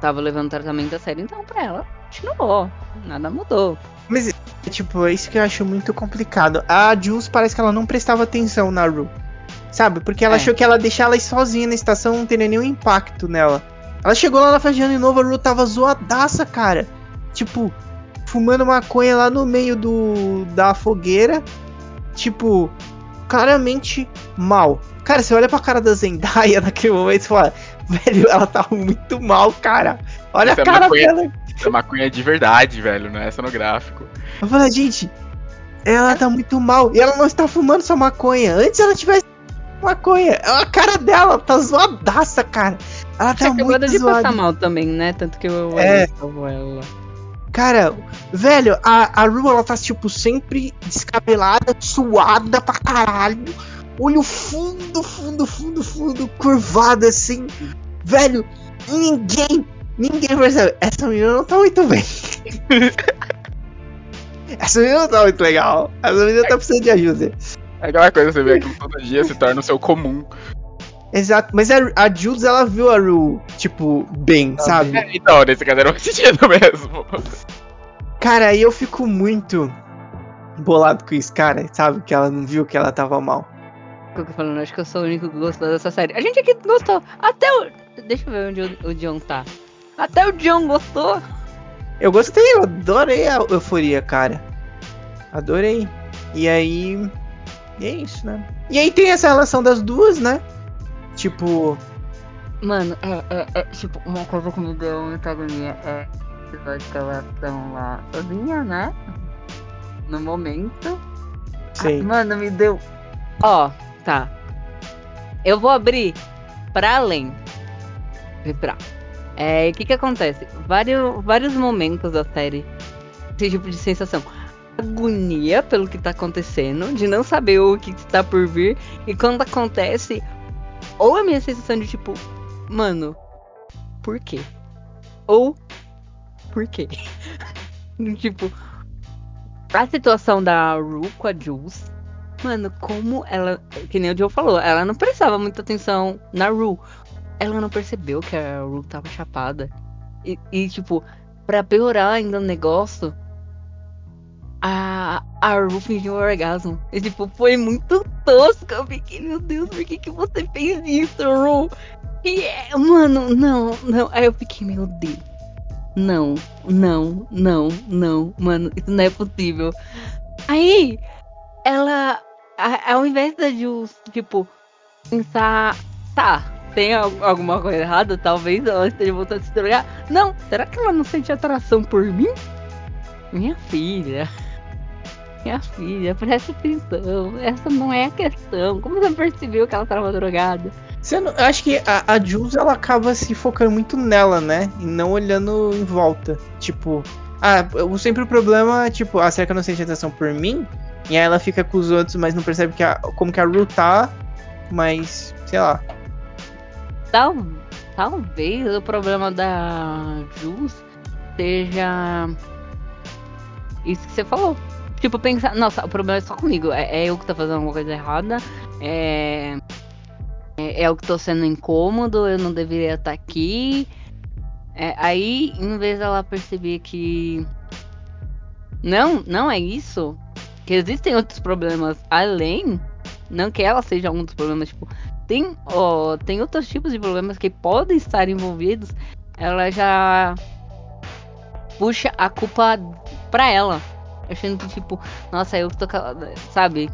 tava levando o tratamento a sério. Então, pra ela, continuou. Nada mudou. Mas, tipo, é isso que eu acho muito complicado. A Jules parece que ela não prestava atenção na Ru. Sabe? Porque ela É. achou que ela deixar ela sozinha na estação não teria nenhum impacto nela. Ela chegou lá na festa de ano novo, a Ru tava zoadaça, cara. Tipo, fumando maconha lá no meio do da fogueira. Tipo, claramente mal. Cara, você olha pra cara da Zendaya naquele momento e fala, velho, ela tá muito mal, cara. Olha Isso a é cara maconha. dela. Essa maconha é de verdade, velho, não é cenográfico. Eu falei, gente, ela tá muito mal. E ela não está fumando só maconha. Antes ela tivesse maconha. A cara dela tá zoadaça, cara. Ela tá acabado muito de passar mal também, né? Tanto que eu É. eu salvo ela. Cara, velho, a, a Ru, ela tá, tipo, sempre descabelada, suada pra caralho. Olho fundo, fundo, fundo, fundo, curvado assim. Velho, ninguém, ninguém percebe. Essa menina não tá muito bem. Essa menina não tá muito legal. Essa menina tá precisando de ajuda. É aquela coisa, você vê aquilo todo dia, se torna o seu comum. Exato, mas a, a Jules, ela viu a Ru, tipo, bem, sabe? É, então, nesse caso era um sentido mesmo. Cara, aí eu fico muito bolado com isso, cara, sabe? Que ela não viu que ela tava mal. Eu falando, acho que eu sou o único que gostou dessa série. A gente aqui gostou. Até o. Deixa eu ver onde o, o John tá. Até o John gostou. Eu gostei, eu adorei a euforia, cara. Adorei. E aí. E é isso, né? E aí tem essa relação das duas, né? Tipo. Mano, é, é, é, tipo, uma coisa que me deu muita agonia é que elas estão lá sozinha, né? No momento. Sei. Ah, mano, me deu. Ó, tá. Eu vou abrir pra além. Vibrar. É, o que que acontece? Vários, vários momentos da série. Esse tipo de sensação. Agonia pelo que tá acontecendo, de não saber o que está por vir. E quando acontece, ou a minha sensação de tipo, mano, por quê? Ou, por quê? tipo, a situação da Ru com a Jules Mano, como ela. Que nem o Joe falou, ela não prestava muita atenção na Ru. Ela não percebeu que a Ru tava chapada. E, e, tipo, pra piorar ainda o negócio, a, a Ru fingiu um orgasmo. E, tipo, foi muito tosco. Eu fiquei, meu Deus, por que, que você fez isso, Ru? E, é, mano, não, não. Aí eu fiquei, meu Deus. Não, não, não, não. Mano, isso não é possível. Aí, ela a- ao invés da Jules, tipo, pensar, tá, tem al- alguma coisa errada, talvez ela esteja voltando a se drogar. Não, será que ela não sente atração por mim? Minha filha. Minha filha, presta atenção. Essa não é a questão. Como você percebeu que ela estava drogada? Você não- eu acho que a, a Jules ela acaba se focando muito nela, né? E não olhando em volta. Tipo, ah, sempre o problema é, tipo, ah, será que eu não sente atenção por mim? E aí ela fica com os outros, mas não percebe que a, como que a Ru tá, mas, sei lá. Tal, talvez o problema da Jules seja isso que você falou. Tipo, pensar, nossa, o problema é só comigo. É, é eu que tô fazendo alguma coisa errada. É, é, é eu que tô sendo incômodo, eu não deveria estar aqui. É, aí, em vez dela perceber que. Não, não é isso. Que existem outros problemas além. Não que ela seja um dos problemas, tipo, tem, ó, tem outros tipos de problemas que podem estar envolvidos, ela já puxa a culpa pra ela. Achando que, tipo, nossa, eu tô calada, sabe?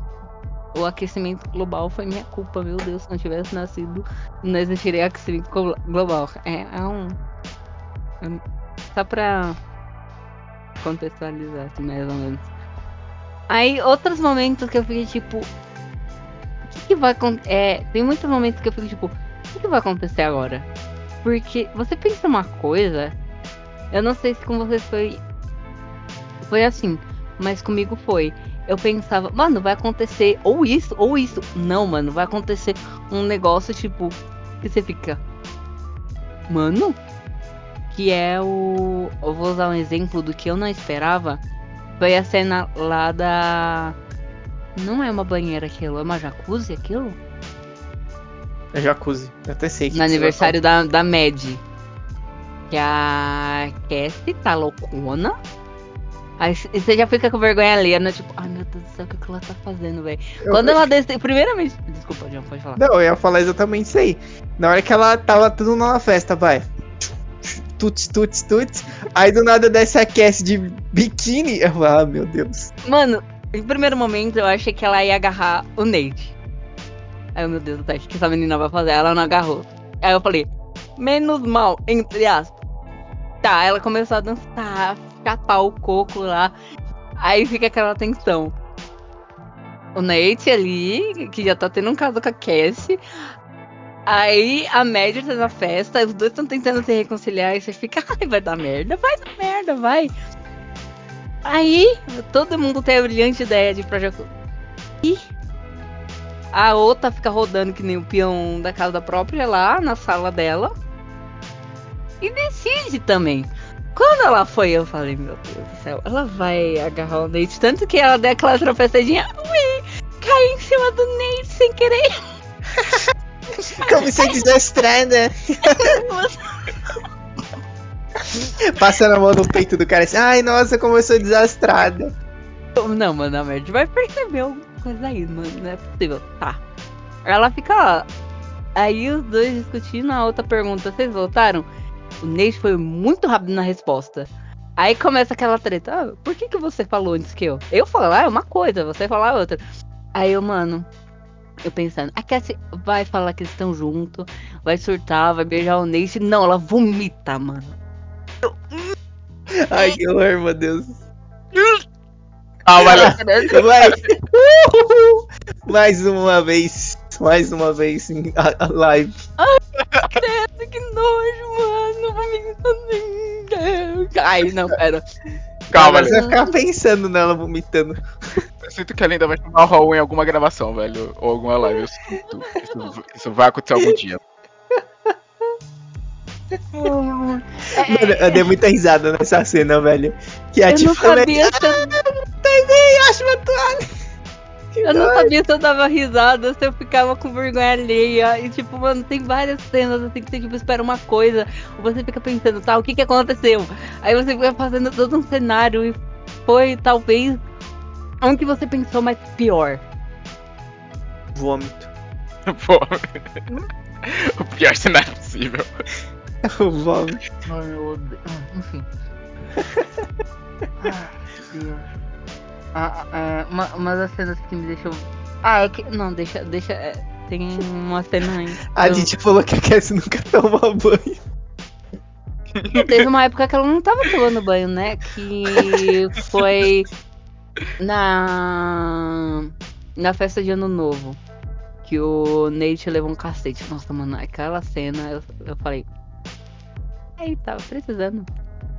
O aquecimento global foi minha culpa, meu Deus. Se não tivesse nascido, não existiria aquecimento glo- global. É, é um. é- só pra contextualizar, assim, mais ou menos. Aí, outros momentos que eu fiquei tipo, o que, que vai acontecer? É, tem muitos momentos que eu fico tipo, o que, que vai acontecer agora? Porque você pensa uma coisa, eu não sei se com vocês foi. Foi assim. Mas comigo foi. Eu pensava, mano, vai acontecer ou isso, ou isso. Não, mano, vai acontecer um negócio tipo. Que você fica. Mano? Que é o. Eu vou usar um exemplo do que eu não esperava. Foi a cena lá da. Não é uma banheira aquilo, é uma jacuzzi aquilo? É jacuzzi. Eu até sei. que No aniversário da, da Mad. Que a Cassie tá loucona. Aí você já fica com vergonha ali, né? Tipo, ai meu Deus do céu, o que, que ela tá fazendo, velho? Eu- Quando ela desceu. Primeiramente. Desculpa, John, pode falar. Não, eu ia falar exatamente isso aí. Na hora que ela tava tudo na festa, vai. Tuts, tuts, tuts. Aí do nada desce a Cassie de biquíni. Eu falo, ah, meu Deus. Mano, em primeiro momento eu achei que ela ia agarrar o Nate. Aí eu, meu Deus do céu, o que essa menina vai fazer? Ela não agarrou. Aí eu falei, menos mal, entre aspas. Tá, ela começou a dançar, chapar o coco lá. Aí fica aquela tensão. O Nate ali, que já tá tendo um caso com a Cassie. Aí a Média tá na festa, os dois estão tentando se reconciliar e você fica, ai, vai dar merda, vai dar merda, vai. Aí, todo mundo tem a brilhante ideia de Jacuzzi. E a outra fica rodando que nem o peão da casa própria lá na sala dela. E decide também. Quando ela foi, eu falei, meu Deus do céu, ela vai agarrar o Nate. Tanto que ela deu aquela tropeçadinha. Ui, caí em cima do Nate sem querer. Como é desastrada. Passando a mão no peito do cara assim, ai nossa, como eu sou desastrada. Não, mano, a Merd vai perceber alguma coisa aí, mano. Não é possível. Tá. Ela fica lá. Aí os dois discutindo, a outra pergunta, vocês voltaram? O Nate foi muito rápido na resposta. Aí começa aquela treta. Ah, por que, que você falou antes que eu? Eu falar é uma coisa, você falar outra. Aí eu, mano, eu pensando, a Cassie vai falar que eles estão juntos, vai surtar, vai beijar o Nate. Não, ela vomita, mano. Ai, que horror, meu Deus. Ah. Vai. Uhul. Mais uma vez. Mais uma vez em a, a live. Credo, que nojo, mano. Vomitando. Ai, não, pera. Calma, você velho. vai ficar pensando nela vomitando. Eu sinto que ela ainda vai chamar o Raul em alguma gravação, velho. Ou alguma live. Eu sinto. Isso, isso vai acontecer algum dia. Mano, eu dei muita risada nessa cena, velho. Que a Eu não Tiffany- sabia eu, Também acho uma toalha. Eu não sabia se eu dava risada, se eu ficava com vergonha alheia. E tipo, mano, tem várias cenas assim que você tipo, espera uma coisa, ou você fica pensando, tá, o que que aconteceu? Aí você fica fazendo todo um cenário e foi talvez um que você pensou, mas pior. Vômito. Pô. O pior cenário possível. O vômito. Ai, eu odeio. Ah, Enfim. Ai, Deus. Ah, ah, uma, uma das cenas que me deixou. Ah, é que. Não, deixa. deixa é, tem uma cena aí. A Eu- falou que a Cassie nunca toma banho. Teve uma época que ela não tava tomando banho, né? Que foi na. Na festa de ano novo. Que o Nate levou um cacete. Nossa, mano, aquela cena eu, eu falei. Aí, tava precisando.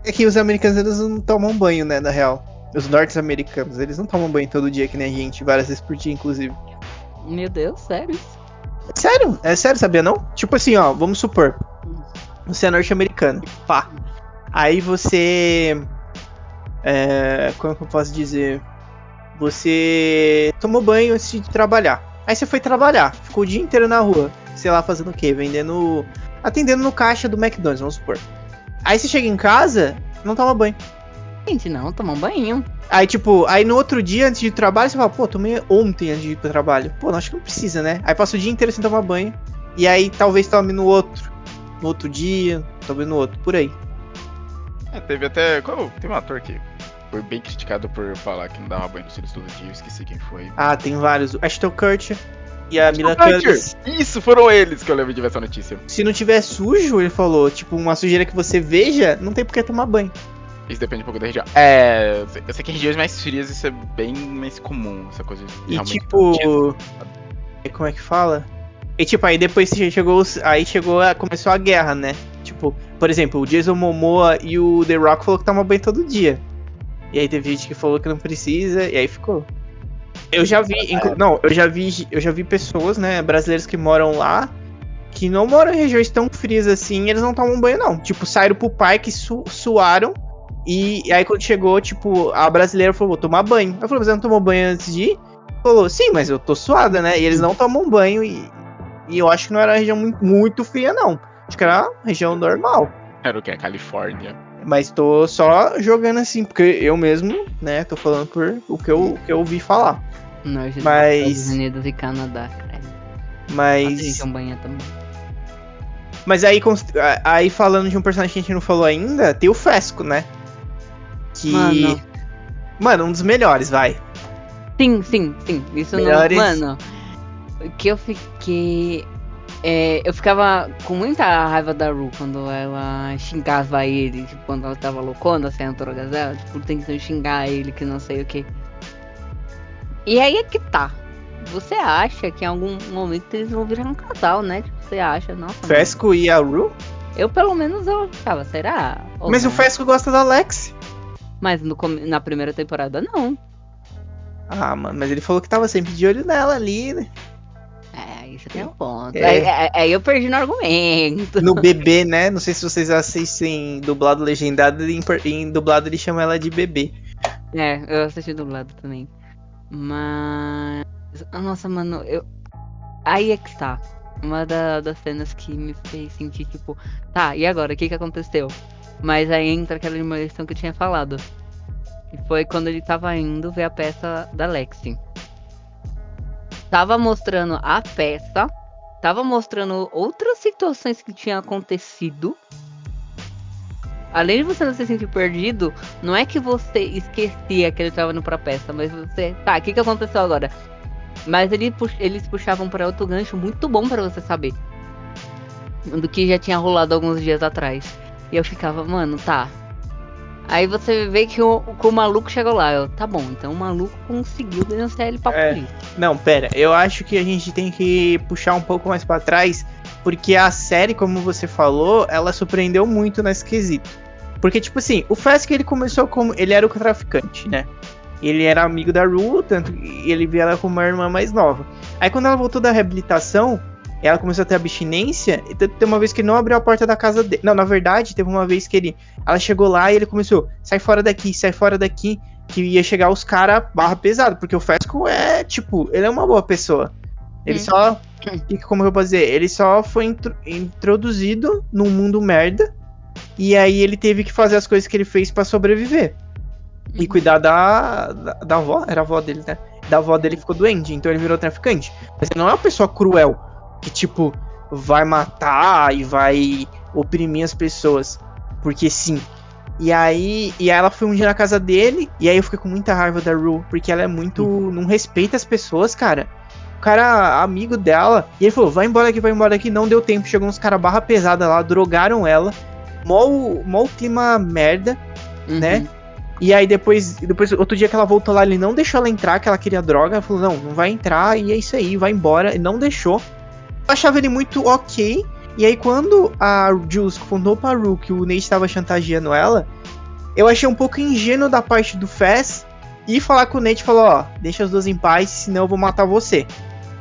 É que os americanos eles não tomam banho, né, na real. Os norte-americanos, eles não tomam banho todo dia que nem a gente, várias vezes por dia, inclusive. Meu Deus, sério? Sério? É sério, sabia não? Tipo assim, ó, vamos supor. Você é norte-americano. Pá. Aí você. É. Como que eu posso dizer? Você tomou banho antes de trabalhar. Aí você foi trabalhar, ficou o dia inteiro na rua. Sei lá, fazendo o quê? Vendendo. Atendendo no caixa do McDonald's, vamos supor. Aí você chega em casa, não toma banho. Gente, não, tomar um banho. Aí, tipo, aí no outro dia, antes de ir pro trabalho, você fala, pô, tomei ontem antes de ir pro trabalho. Pô, não, acho que não precisa, né? Aí passa o dia inteiro sem tomar banho. E aí talvez tome no outro. No outro dia, talvez no outro, por aí. É, teve até. Qual, teve um ator que foi bem criticado por falar que não dava banho nos filhos todo dia. Eu esqueci quem foi. Ah, tem vários. Ashton Kutcher e a Mila Kutcher. Kunis. Isso, foram eles que eu lembro de ver essa notícia. Se não tiver sujo, ele falou, tipo, uma sujeira que você veja, não tem por que tomar banho. Isso depende um pouco da região. É. eu sei- que em regiões mais frias isso é bem mais comum, essa coisa E tipo. Como é que fala? E tipo, aí depois chegou. Aí chegou. Começou a guerra, né? Tipo, por exemplo, o Jason Momoa e o The Rock falou que toma banho todo dia. E aí teve gente que falou que não precisa, e aí ficou. Eu já vi, não, eu já vi, eu já vi pessoas, né, brasileiros que moram lá, que não moram em regiões tão frias assim, eles não tomam banho não. Tipo, saíram pro parque, su suaram, e, e aí quando chegou, tipo, a brasileira falou, vou tomar banho. Eu falei, você não tomou banho antes de ir? Falou, sim, mas eu tô suada, né? E eles não tomam banho, e, e eu acho que não era uma região muito, muito fria, não. Acho que era uma região normal. Era o que? Califórnia. Mas tô só jogando assim, porque eu mesmo, né, tô falando por o que eu, o que eu ouvi falar. Nós dos Mas- Estados Unidos e Canadá, cara. A Mas. banho também. Mas aí, a- aí falando de um personagem que a gente não falou ainda, tem o Fesco, né? Que. Mano. Mano, um dos melhores, vai. Sim, sim, sim. Isso Melhores- não. Mano, o que eu fiquei. é, eu ficava com muita raiva da Ru quando ela xingava ele, tipo, quando ela tava loucona, sem drogas dela, tipo, tentando xingar ele, que não sei o que. E aí é que tá. Você acha que em algum momento eles vão virar um casal, né? Tipo, você acha, nossa. mano. Fesco e a Ru. Eu pelo menos eu ficava, será? Ou Mas o não? Fesco gosta da Alex. Mas no na primeira temporada não. Ah, mano, mas ele falou que tava sempre de olho nela ali, né? É, isso tem um ponto. É. Aí, aí- aí eu perdi no argumento. No bebê, né? Não sei se vocês assistem dublado legendado, em, em dublado ele chama ela de bebê. É, eu assisti dublado também. Mas. Nossa, mano, eu. Aí é que tá. Uma da- das cenas que me fez sentir, tipo, tá, e agora? O que que aconteceu? Mas aí entra aquela emoção que eu tinha falado. Que foi quando ele tava indo ver a peça da Lexi. Tava mostrando a peça. Tava mostrando outras situações que tinham acontecido. Além de você não se sentir perdido, não é que você esquecia que ele tava indo pra peça, mas você. Tá, o que, que aconteceu agora? Mas ele pux- eles puxavam pra outro gancho muito bom pra você saber. Do que já tinha rolado alguns dias atrás. E eu ficava, mano, tá. Aí você vê que o, que o maluco chegou lá. Eu, tá bom, então o maluco conseguiu denunciar ele pra É. polícia. Não, pera, eu acho que a gente tem que puxar um pouco mais pra trás, porque a série, como você falou, ela surpreendeu muito nesse quesito. Porque, tipo assim, o Fesk ele começou como. Ele era o traficante, né? Ele era amigo da Ru, tanto que ele via ela como uma irmã mais nova. Aí quando ela voltou da reabilitação, ela começou a ter abstinência, e tem uma vez que ele não abriu a porta da casa dele. Não, na verdade, teve uma vez que ele. Ela chegou lá e ele começou, sai fora daqui, sai fora daqui. Que ia chegar os caras barra pesado, porque o Fesco é, tipo, ele é uma boa pessoa. Ele Hum. só. Como eu posso dizer? Ele só foi intro- introduzido num mundo merda. E aí ele teve que fazer as coisas que ele fez pra sobreviver. E cuidar da, da, da avó, era a avó dele, né? Da avó dele ficou doente, então ele virou traficante. Mas ele não é uma pessoa cruel, que tipo, vai matar e vai oprimir as pessoas. Porque sim. E aí, e aí ela foi um dia na casa dele, e aí eu fiquei com muita raiva da Ru, porque ela é muito. não respeita as pessoas, cara. O cara, amigo dela, e ele falou: vai embora aqui, vai embora aqui. Não deu tempo, chegou uns caras barra pesada lá, drogaram ela. Mó, mó clima merda. Uhum. né? E aí depois, depois, outro dia que ela voltou lá, ele não deixou ela entrar, que ela queria droga. Ela falou, não, não vai entrar, e é isso aí, vai embora. E não deixou. Eu achava ele muito ok. E aí quando a Jules contou pra Ru que o Nate estava chantageando ela, eu achei um pouco ingênuo da parte do Fez e falar com o Nate falou, ó, deixa as duas em paz, senão eu vou matar você.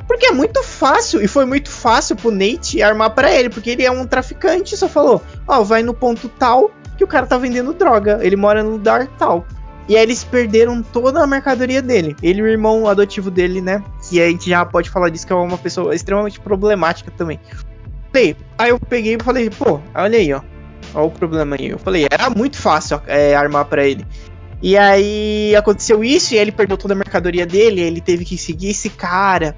Porque é muito fácil, e foi muito fácil pro Nate armar pra ele, porque ele é um traficante, só falou, ó, vai no ponto tal que o cara tá vendendo droga, ele mora no lugar tal. E aí eles perderam toda a mercadoria dele. Ele e o irmão adotivo dele, né? Que a gente já pode falar disso, que é uma pessoa extremamente problemática também. Bem, aí eu peguei e falei, pô, olha aí, ó. Olha o problema aí. Eu falei, era muito fácil é, armar pra ele. E aí aconteceu isso e ele perdeu toda a mercadoria dele. Ele teve que seguir esse cara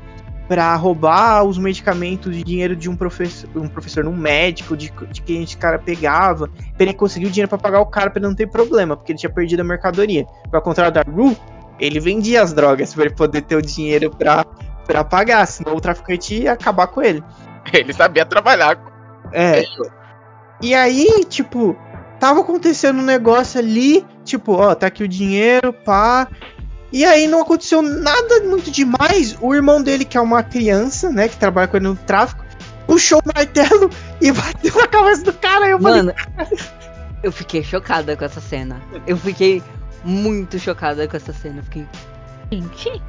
pra roubar os medicamentos de dinheiro de um professor, um professor, um médico, de, de quem esse cara pegava. Pra ele conseguir o dinheiro pra pagar o cara pra ele não ter problema, porque ele tinha perdido a mercadoria. Ao contrário da Ru, ele vendia as drogas pra ele poder ter o dinheiro pra pagar, senão o traficante ia acabar com ele. Ele sabia trabalhar. É. E aí, tipo, tava acontecendo um negócio ali, tipo, ó, tá aqui o dinheiro, pá. E aí não aconteceu nada muito demais. O irmão dele, que é uma criança, né, que trabalha com ele no tráfico, puxou o martelo e bateu na cabeça do cara. Eu falei, Mano, eu fiquei chocada com essa cena. Eu fiquei muito chocada com essa cena. Eu fiquei. Gente.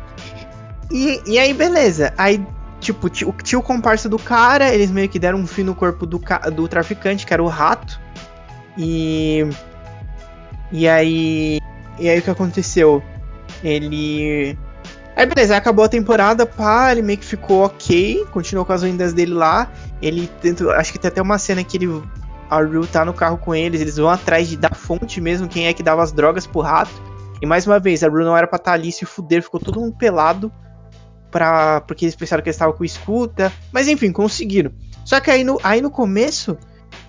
E, e aí, beleza. Aí, tipo, tinha, tinha o comparsa do cara, eles meio que deram um fim no corpo do, do traficante, que era o rato. E. E aí. E aí o que aconteceu? Ele. Aí beleza, acabou a temporada, pá, ele meio que ficou ok, continuou com as vendas dele lá. Ele. Acho que tem até uma cena que ele. A Rue tá no carro com eles, eles vão atrás de da fonte mesmo, quem é que dava as drogas pro rato. E mais uma vez, a Rue não era pra estar ali, se fuder, ficou todo mundo pelado. Pra, porque eles pensaram que eles estavam com escuta. Mas enfim, conseguiram. Só que aí no, aí no começo.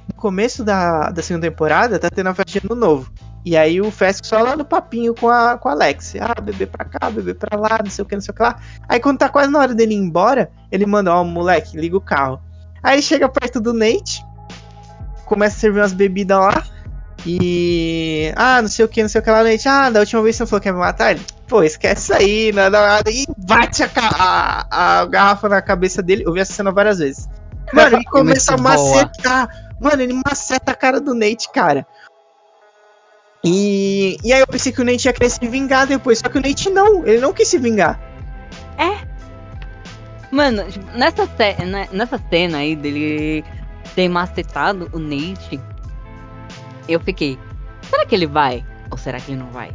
No começo da, da segunda temporada, tá tendo a festa de ano novo. E aí o Fesco só lá no papinho com a, com a Alex. Ah, beber pra cá, beber pra lá, não sei o que, não sei o que lá. Aí quando tá quase na hora dele ir embora, ele manda, ó, moleque, liga o carro. Aí ele chega perto do Nate, começa a servir umas bebidas lá. E. Ah, não sei o que, não sei o que lá, Nate. Ah, da última vez você falou que ia me matar ele. Pô, esquece isso aí, não dá nada. E bate a, a, a garrafa na cabeça dele. Eu vi essa cena várias vezes. Mano, ele começa a boa. macetar. Mano, ele maceta a cara do Nate, cara. E, e aí eu pensei que o Nate ia querer se vingar depois, só que o Nate não, ele não quis se vingar. Mano, tipo, nessa, ce- né, nessa cena aí dele ter macetado o Nate, eu fiquei, será que ele vai? Ou será que ele não vai?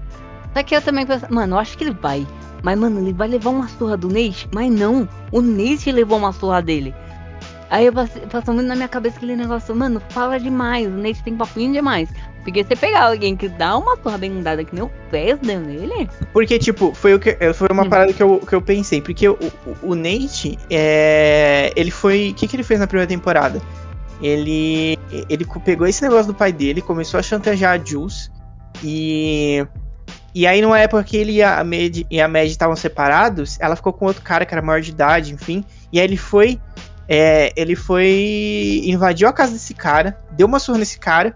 Só que eu também pensei, mano, eu acho que ele vai. Mas, mano, ele vai levar uma surra do Nate? Mas não, o Nate levou uma surra dele. Aí eu passou muito na minha cabeça aquele negócio, mano, fala demais, o Nate tem papinho demais. Porque você pegar alguém que dá uma surra bem dada que nem o deu nele, Porque, tipo, foi, o que, foi uma Hum. parada que eu, que eu pensei. Porque o, o, o Nate, é, ele foi. O que, que ele fez na primeira temporada? Ele, ele pegou esse negócio do pai dele, começou a chantagear a Jules. E. E aí, numa época que ele e a Mad e a Mad estavam separados, ela ficou com outro cara que era maior de idade, enfim. E aí ele foi. é, ele foi. invadiu a casa desse cara, deu uma surra nesse cara.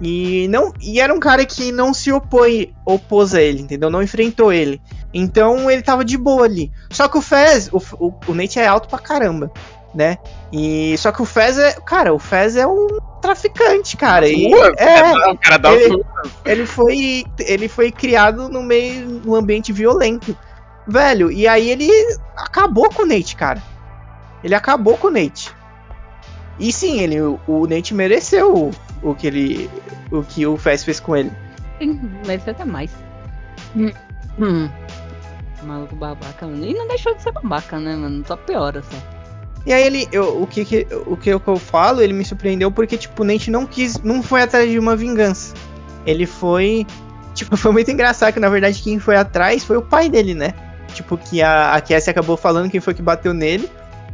E não e era um cara que não se opõe, opôs a ele, entendeu? Não enfrentou ele. Então ele tava de boa ali. Só que o Fez, o, o, o Nate é alto pra caramba, né? E só que o Fez é, cara, o Fez é um traficante, cara. E, Duas, é, O cara dá ele- ele... ele foi ele foi criado no meio num ambiente violento. Velho, e aí ele acabou com o Nate, cara. Ele acabou com o Nate. E sim, ele o, o Nate mereceu o, que ele o que o Fez fez com ele. Mas até mais. Hum. Hum. Maluco babaca, mano. E não deixou de ser babaca, né, mano? Só piora só. E aí ele, eu- o que que, o que eu, que eu falo, ele me surpreendeu porque tipo, o Nate não quis, não foi atrás de uma vingança. Ele foi, tipo, foi muito engraçado que na verdade quem foi atrás foi o pai dele, né? Tipo, que a, a Cassie acabou falando quem foi que bateu nele.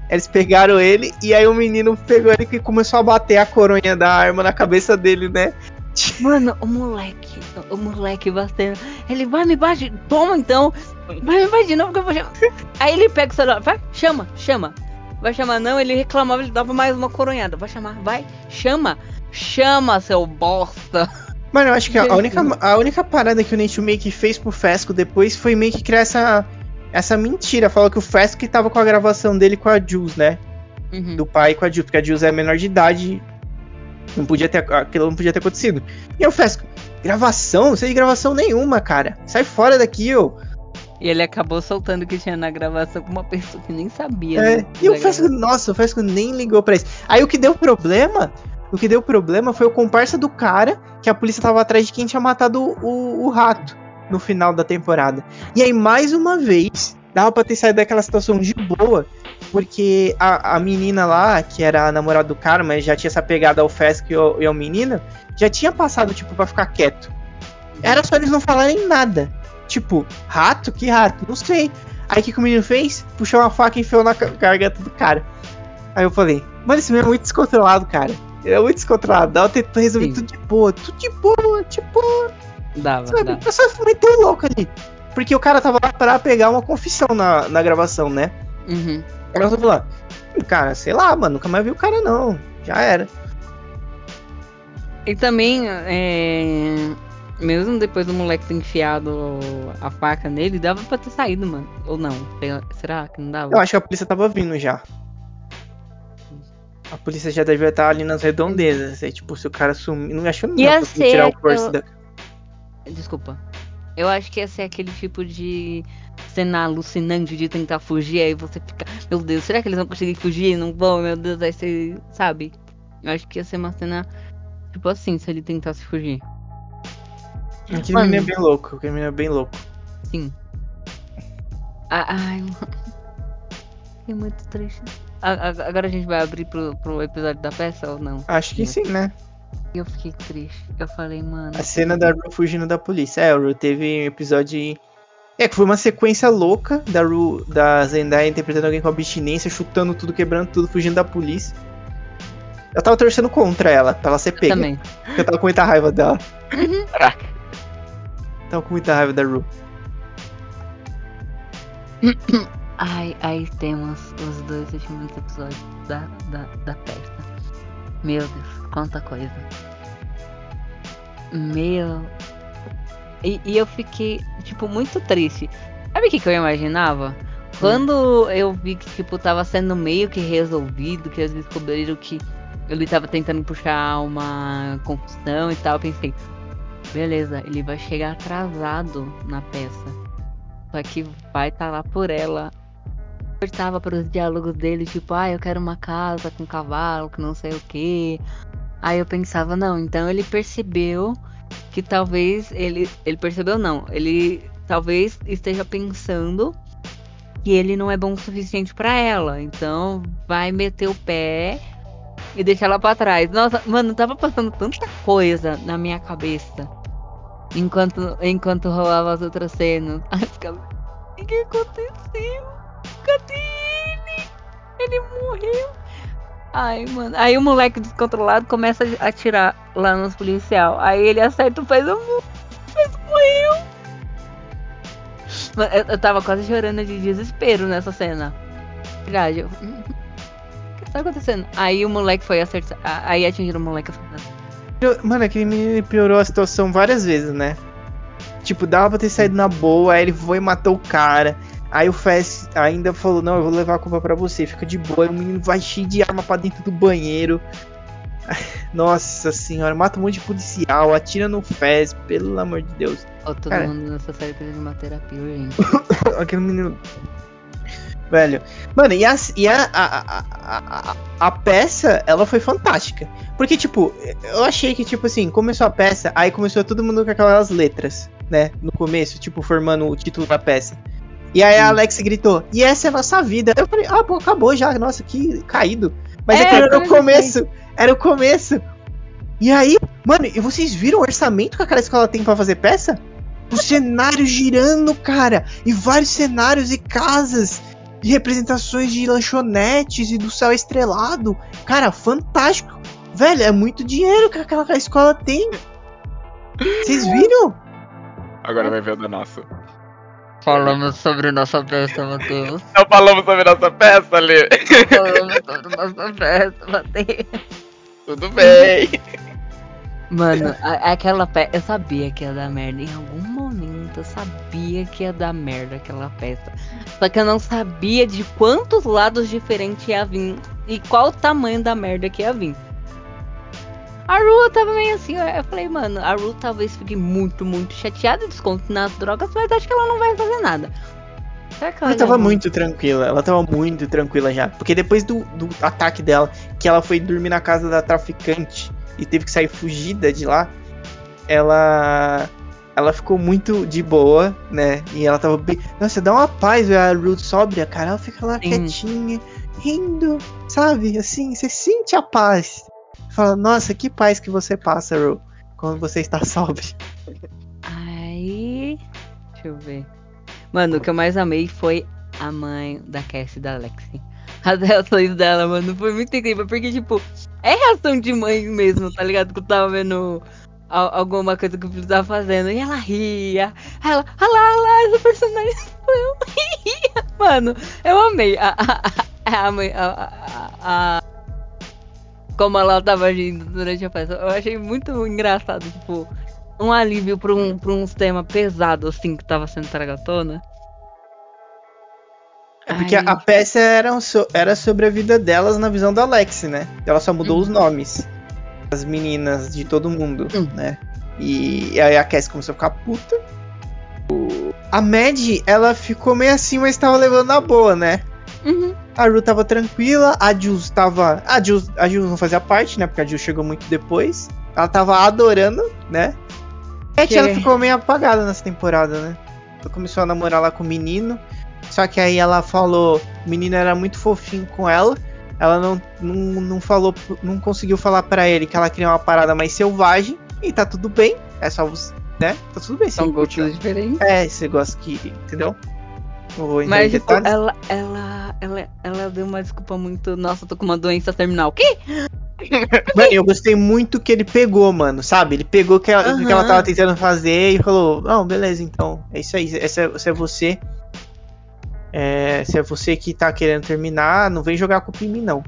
Eles pegaram ele e aí o menino pegou ele e começou a bater a coronha da arma na cabeça dele, né? Mano, o moleque, o moleque batendo. Ele vai me bate, toma então. Vai me bate de novo que eu vou chamar. Aí ele pega o celular, vai, chama, chama. Vai chamar não, ele reclamava, ele dava mais uma coronhada. Vai chamar, vai, chama. Chama, seu bosta. Mano, eu acho que a única, a única parada que o Nate meio que fez pro Fesco depois foi meio que criar essa, essa mentira. Falou que o Fesco que tava com a gravação dele com a Jules, né? Uhum. do pai com a Jules, porque a Jules é menor de idade. Não podia ter, aquilo não podia ter acontecido. E eu Fesco, gravação? Não sei de gravação nenhuma, cara. Sai fora daqui, ô. E ele acabou soltando que tinha na gravação com uma pessoa que nem sabia. É, né, e o da Fesco, nossa, o Fesco nem ligou pra isso. Aí o que deu problema, o que deu problema foi o comparsa do cara, que a polícia tava atrás de quem tinha matado o, o, o rato no final da temporada. E aí, mais uma vez, dava pra ter saído daquela situação de boa, porque a, a menina lá, que era a namorada do cara, mas já tinha essa pegada ao Fesco e ao, e ao menino, já tinha passado, tipo, pra ficar quieto. Era só eles não falarem nada. Tipo, rato? Que rato? Não sei. Aí o que, que o menino fez? Puxou uma faca e enfiou na garganta do cara. Aí eu falei, mano, esse menino é muito descontrolado, cara. Ele é muito descontrolado. Dá pra ter resolvido tudo de boa, tudo de boa, tipo, Dava, sabe? dava. Eu só meteu o louco ali. Porque o cara tava lá pra pegar uma confissão na, na gravação, né? Uhum. Aí eu falei, cara, sei lá, mano, nunca mais vi o cara não. Já era. E também, é, mesmo depois do moleque ter enfiado a faca nele, dava pra ter saído, mano. Ou não? Será que não dava? Eu acho que a polícia tava vindo já. A polícia já devia estar ali nas redondezas. Aí, tipo, se o cara sumir. Não acho que não Ia dá pra tirar o aquela- corpo da. Desculpa. Eu acho que ia ser aquele tipo de cena alucinante de tentar fugir, aí você fica, meu Deus, será que eles vão conseguir fugir? Não vão, meu Deus, aí você, sabe? Eu acho que ia ser uma cena, tipo assim, se ele tentasse fugir. Aquele Mano. menino é bem louco, aquele menino é bem louco. Sim. Ah, Ai, mano. Fiquei muito triste. A- a- Agora a gente vai abrir pro, pro episódio da peça ou não? Acho que sim, né? Eu fiquei triste. Eu falei, mano. A cena da Ru fugindo da polícia. É, o Ru teve um episódio. É, que foi uma sequência louca da Ru, da Zendaya interpretando alguém com abstinência, chutando tudo, quebrando tudo, fugindo da polícia. Eu tava torcendo contra ela, pra ela ser pega. Também. Porque eu tava com muita raiva dela. Caraca. Tava com muita raiva da Ru. Ai, aí temos os dois últimos episódios da, da, da peça. Meu Deus, quanta coisa. Meu. E, e eu fiquei, tipo, muito triste. Sabe o que, que eu imaginava? Quando eu vi que, tipo, tava sendo meio que resolvido, que eles descobriram que ele tava tentando puxar uma confusão e tal, eu pensei, beleza, ele vai chegar atrasado na peça. Só que vai estar lá por ela. Eu tava para os diálogos dele, tipo, ah, eu quero uma casa com cavalo, que não sei o que. Aí eu pensava, não, então ele percebeu que talvez ele. Ele percebeu não. Ele talvez esteja pensando que ele não é bom o suficiente pra ela. Então vai meter o pé e deixar ela pra trás. Nossa, mano, tava passando tanta coisa na minha cabeça. Enquanto, enquanto rolava as outras cenas. O que aconteceu? Cadê ele? Ele morreu. Ai, mano. Aí o moleque descontrolado começa a atirar lá nos policial. Aí ele acerta o faz o faz morreu. Mano, Eu, eu tava quase chorando de desespero nessa cena. Verdade. Eu... O que tá acontecendo? Aí o moleque foi acertar. Aí atingiram o moleque. Mano, aquele menino piorou a situação várias vezes, né? Tipo, dava pra ter saído na boa, aí ele foi e matou o cara. Aí o Fess ainda falou, não, eu vou levar a culpa pra você, fica de boa. Aí o menino vai cheio de arma pra dentro do banheiro. Nossa senhora, mata um monte de policial, atira no Fez, pelo amor de Deus. Ó, todo Cara. mundo nessa série precisa de uma terapia urgente. Aquele menino. Velho. Mano, e, a, e a, a, a, a, a peça, ela foi fantástica. Porque, tipo, eu achei que, tipo assim, começou a peça, aí começou todo mundo com aquelas letras, né? No começo, tipo, formando o título da peça. E aí a. Alex gritou, e essa é a nossa vida. Eu falei, ah, pô, acabou já, nossa, que caído. Mas É, é, que era o também começo, era o começo. E aí, mano, e vocês viram o orçamento que aquela escola tem pra fazer peça? O cenário girando, cara. E vários cenários e casas. E representações de lanchonetes e do céu estrelado. Cara, fantástico. Velho, é muito dinheiro que aquela escola tem. Vocês viram? Agora vai ver o da nossa. Falamos sobre nossa peça, Matheus. Não falamos sobre nossa peça, Lê. Falamos sobre nossa peça, Matheus. Tudo bem. Mano, a- aquela peça. Eu sabia que ia dar merda. Em algum momento eu sabia que ia dar merda aquela peça. Só que eu não sabia de quantos lados diferentes ia vir. E qual o tamanho da merda que ia vir. A Ru eu tava meio assim, eu falei, mano, a Ru talvez fique muito, muito chateada, desconto nas drogas, mas acho que ela não vai fazer nada. Será que ela Ela tava muito tranquila, ela tava muito tranquila já. Porque depois do, do ataque dela, que ela foi dormir na casa da traficante e teve que sair fugida de lá, ela. Ela ficou muito de boa, né? E ela tava bem. Nossa, dá uma paz ver a Ruth sóbria, cara. Ela fica lá Sim. quietinha, rindo, sabe? Assim, você sente a paz. Fala, nossa, que paz que você passa, Ru, quando você está sóbrio. Aí. Deixa eu ver. Mano, o que eu mais amei foi a mãe da Cassie e da Lexi. As reações dela, mano, foi muito incrível. Porque, tipo, é reação de mãe mesmo, tá ligado? Que eu tava vendo al- alguma coisa que o filho tava fazendo. E ela ria. Ela, ah lá, ah lá, essa personagem. Ria. Mano, eu amei a, a, a, a. A, a, a- como ela tava agindo durante a festa. Eu achei muito engraçado, tipo um alívio pra, um, pra uns temas pesados, assim, que tava sendo tragatona. É porque Ai. a peça era, so- era sobre a vida delas na visão da Alex, né? Ela só mudou Uhum. os nomes. As meninas de todo mundo, Hum. né? E aí a Cassie começou a ficar puta. a Mad, ela ficou meio assim, mas tava levando na boa, né? Uhum. A Ru tava tranquila, a Jules tava. A Jules, a Jules não fazia parte, né? Porque a Jules chegou muito depois. Ela tava adorando, né? É que ela ficou meio apagada nessa temporada, né? Ela começou a namorar lá com o menino. Só que aí ela falou. O menino era muito fofinho com ela. Ela não, não, não falou. Não conseguiu falar pra ele que ela queria uma parada mais selvagem. E tá tudo bem. É só você. Né? Tá tudo bem. São gostos diferentes. É, você gosta que. Entendeu? Vou Mas, tipo, ela, ela, ela, ela deu uma desculpa muito. Nossa, eu tô com uma doença terminal. O quê? Mano, eu gostei muito que ele pegou, mano, sabe? Ele pegou o que ela, o que ela tava tentando fazer e falou: Não, beleza, então. É isso aí. Esse é, é você. É, se é você que tá querendo terminar, não vem jogar a culpa em mim, não.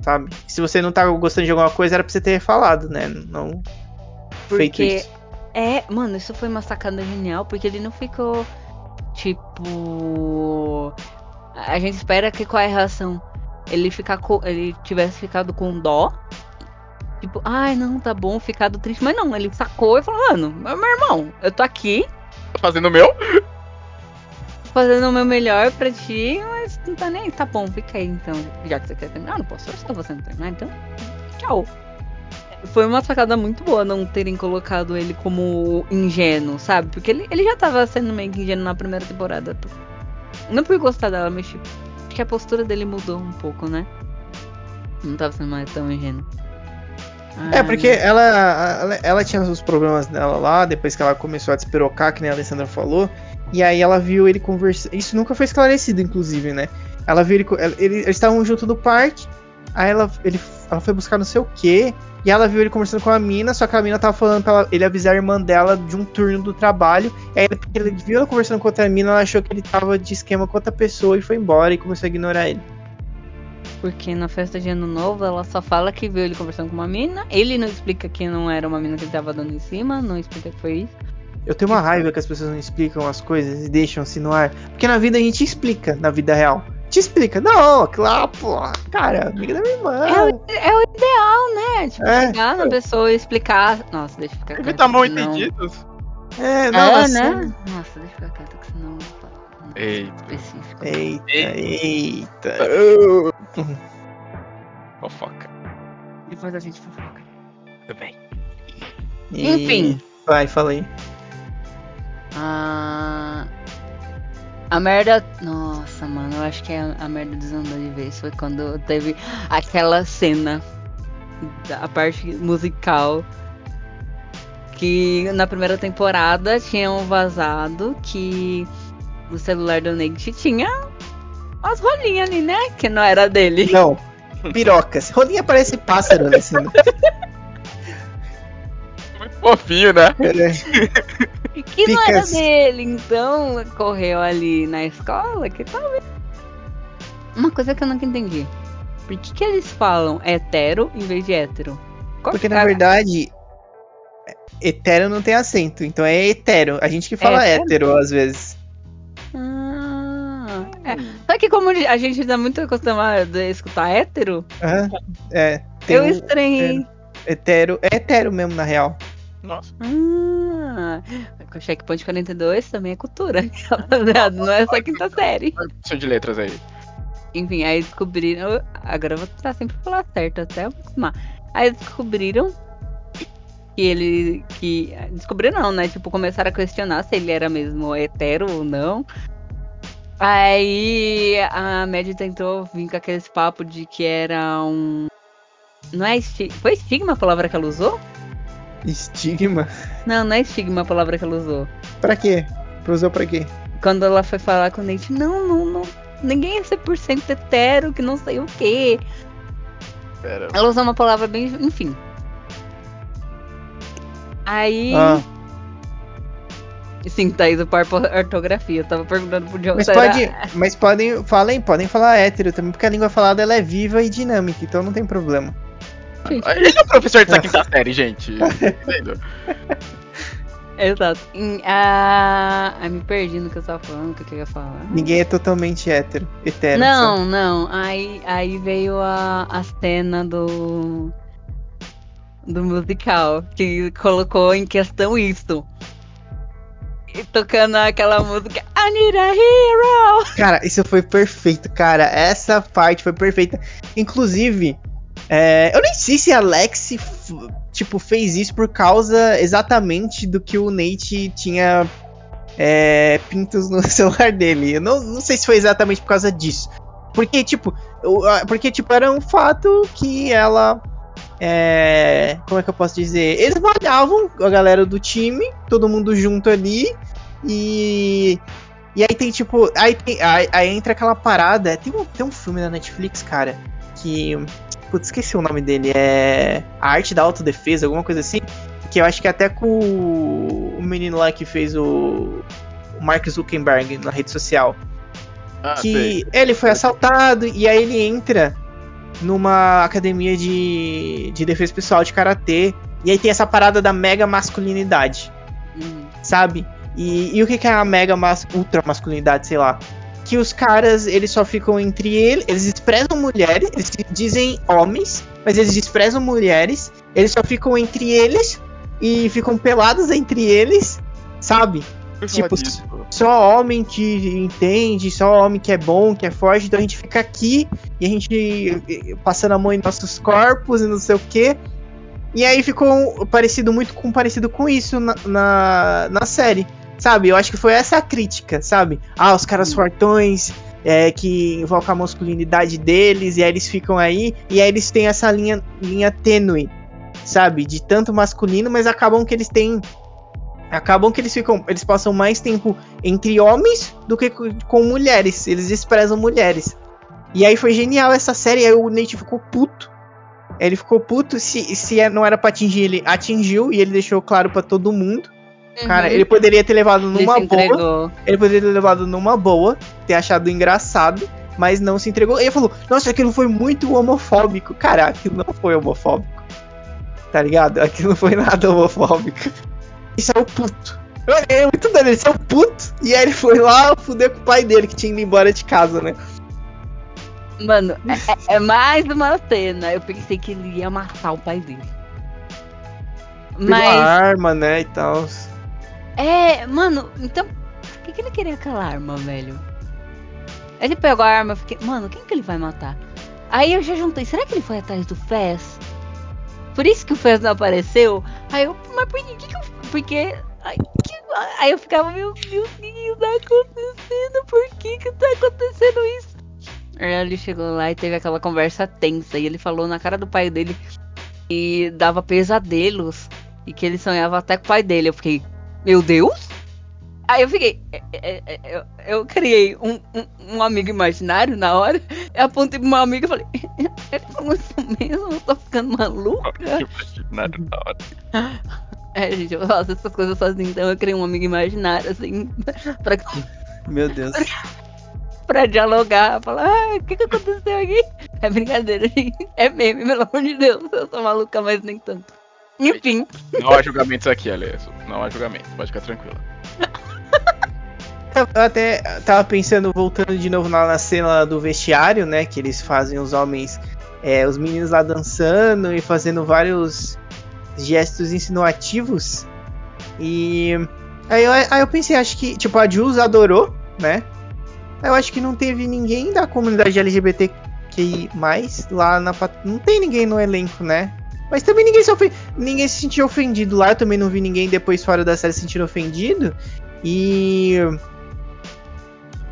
Sabe? Se você não tá gostando de alguma coisa, era pra você ter falado, né? Não feito Porque isso. é, mano, isso foi uma sacada genial, porque ele não ficou tipo. A gente espera que qual é a reação? Ele ficar com, ele tivesse ficado com dó. Tipo, ai não, tá bom, ficado triste. Mas não, ele sacou e falou, mano, meu irmão, eu tô aqui Tô fazendo o meu? fazendo o meu melhor pra ti, mas não tá nem. Tá bom, fica aí então. Já que você quer terminar, não posso forçar você não terminar, então. Tchau. Foi uma sacada muito boa não terem colocado ele como ingênuo, sabe? Porque ele, ele já tava sendo meio que ingênuo na primeira temporada. Não por gostar dela, mas tipo, acho que a postura dele mudou um pouco, né? Não tava sendo mais tão ingênuo. É, porque ela, ela, ela tinha os problemas dela lá, depois que ela começou a despirocar, que nem a Alessandra falou. E aí ela viu ele conversando. Isso nunca foi esclarecido, inclusive, né? Ela viu ele. ele- eles estavam junto do parque. Aí ela, ele, ela foi buscar não sei o quê. E ela viu ele conversando com a mina, só que a mina tava falando pra ela- ele avisar a irmã dela de um turno do trabalho. E aí ele, porque ele viu ela conversando com outra mina, ela achou que ele tava de esquema com outra pessoa e foi embora e começou a ignorar ele. Porque na festa de ano novo ela só fala que viu ele conversando com uma mina. Ele não explica que não era uma mina que ele tava dando em cima, não explica que foi isso. Eu tenho uma raiva que as pessoas não explicam as coisas e deixam assim no ar. Porque na vida a gente explica, na vida real. Te explica. Não, claro, porra. Cara, amiga da minha irmã. É o, é o ideal, né? Tipo, É. chegar na pessoa e explicar. Nossa, deixa eu ficar quieta. Evitar mal entendidos. É, não, É, assim- né? Nossa, deixa eu ficar quieta, que senão eu vou falar um Eita. específico. Eita, eita. Fofoca. Depois a gente fofoca. Tudo bem. Enfim. Vai, fala aí. Ah, a merda. Nossa, mano, eu acho que a, a merda desandou de vez. Foi quando teve aquela cena da parte musical. Que na primeira temporada tinham vazado que o celular do Nate tinha umas rolinhas ali, né? Que não era dele. Não. Pirocas. Rolinha parece pássaro, Alessandro. Fofinho, né? É, Que não era dele. Então correu ali na escola que talvez. Uma coisa que eu nunca entendi. Por que, que eles falam hetero em vez de hétero? Qual Porque que na verdade. Hetero não tem acento, então é hetero. A gente que fala É, hétero às vezes. Ah, é. Só que como a gente tá muito acostumado a escutar hétero, Aham, É. Eu estranhei. hetero. É hetero mesmo, na real. Nossa. Ah, com Checkpoint 42 também é cultura, rapaziada. Não é só quinta série. Show de letras aí. Enfim, aí descobriram. Agora eu vou tentar sempre falar certo até eu acostumar. Aí descobriram que ele. que Descobriram não, né? Tipo, começaram a questionar se ele era mesmo hetero ou não. Aí a Mad tentou vir com aqueles papos de que era um. Não é estigma. Foi estigma a palavra que ela usou? Estigma. Não, não é estigma a palavra que ela usou. Pra quê? Usou pra quê? Quando ela foi falar com o Nate, não, não, não. Ninguém é 100% hetero, que não sei o quê. Pera. Ela usou uma palavra bem. Enfim. Aí. Ah, Sim, Thaís, o par ortografia. Eu tava perguntando pro John mas se era- pode. Mas podem. Falem, podem falar hétero também, porque a língua falada ela é viva e dinâmica, então não tem problema. Ele é o professor dessa quinta série, gente. Exato. Ah, ai, me perdi no que eu tava falando, o que, eu ia falar. Ninguém é totalmente hétero. Hetero. Não, não. Aí, aí veio a, a cena do. do musical, que colocou em questão isso. tocando aquela música I need a hero. Cara, isso foi perfeito, cara. Essa parte foi perfeita. Inclusive, é, eu nem sei se Alex, tipo, fez isso por causa exatamente do que o Nate tinha é, pintos no celular dele. Eu não, não sei se foi exatamente por causa disso. Porque, tipo, porque, tipo, era um fato que ela. É, como é que eu posso dizer? Eles malhavam a galera do time, todo mundo junto ali. E. E aí tem tipo. Aí, tem- aí, aí entra aquela parada. Tem um, tem um filme na Netflix, cara, que. Putz, esqueci o nome dele. É. A Arte da Autodefesa, alguma coisa assim. Que eu acho que até com o, menino lá que fez o. O Mark Zuckerberg na rede social. Ah, que sei. ele foi assaltado e aí ele entra numa academia de, de defesa pessoal de karatê. E aí tem essa parada da mega masculinidade Uhum. sabe? E, e o que, que é a mega mas, ultra masculinidade, sei lá? Que os caras, eles só ficam entre eles, eles desprezam mulheres, eles dizem homens, mas eles desprezam mulheres, eles só ficam entre eles e ficam pelados entre eles, sabe? Tipo, disso. Só homem que entende, só homem que é bom, que é forte, então a gente fica aqui e a gente passando a mão em nossos corpos e não sei o que. E aí ficou parecido muito com parecido com isso na, na, na série. Sabe? Eu acho que foi essa a crítica, sabe? Ah, os caras Hum. fortões, é, que invocam a masculinidade deles, e aí eles ficam aí, e aí eles têm essa linha, linha tênue, sabe? De tanto masculino, mas acabam que eles têm. Acabam que eles ficam. Eles passam mais tempo entre homens do que co- com mulheres. Eles desprezam mulheres. E aí foi genial essa série, aí o Nate ficou puto. Ele ficou puto, se, se não era pra atingir, ele atingiu, e ele deixou claro pra todo mundo. Cara, Uhum. ele poderia ter levado numa boa. Ele poderia ter levado numa boa, ter achado engraçado, mas não se entregou. Ele falou: Nossa, aquilo foi muito homofóbico. Cara, aquilo não foi homofóbico. Tá ligado? Aquilo não foi nada homofóbico. Isso é o puto. É muito doido, ele saiu puto. E aí ele foi lá fuder com o pai dele, que tinha ido embora de casa, né? Mano, é, é mais uma cena. Eu pensei que ele ia amassar o pai dele. Pegou a Mas, arma, né, e tal. É, mano, então, por que, que ele queria aquela arma, velho? Ele pegou a arma, eu fiquei, mano, quem que ele vai matar? Aí eu já juntei, será que ele foi atrás do Fez? Por isso que o Fez não apareceu? Aí eu, mas por que, que eu. Porque. Aí, que- aí eu ficava, meu Deus, o que tá acontecendo? Por que que tá acontecendo isso? Aí ele chegou lá e teve aquela conversa tensa. E ele falou na cara do pai dele que dava pesadelos. E que ele sonhava até com o pai dele. Eu fiquei, meu Deus? Aí eu fiquei, é, é, é, eu, eu criei um, um, um amigo imaginário na hora. Eu apontei pro meu amigo e falei, ele falou isso mesmo? Eu tô ficando maluca? Imaginário da hora. É, gente, eu faço essas coisas sozinha, então eu criei um amigo imaginário, assim, pra, Meu Deus. pra dialogar, falar, ah, o que que aconteceu aqui? É brincadeira, gente. É meme, pelo amor de Deus. Eu sou maluca, mas nem tanto. Enfim, Não há julgamentos aqui, Alesso. Não há julgamentos, pode ficar tranquila. Eu até tava pensando, voltando de novo lá na cena do vestiário, né? Que eles fazem os homens, é, os meninos lá dançando e fazendo vários gestos insinuativos. E aí eu, aí eu pensei, acho que, tipo, a Jules adorou, né? Eu acho que não teve ninguém da comunidade LGBTQI lá na. Não tem ninguém no elenco, né? Mas também ninguém se, ofen- ninguém se sentiu ofendido lá. Eu também não vi ninguém depois fora da série se sentindo ofendido. E.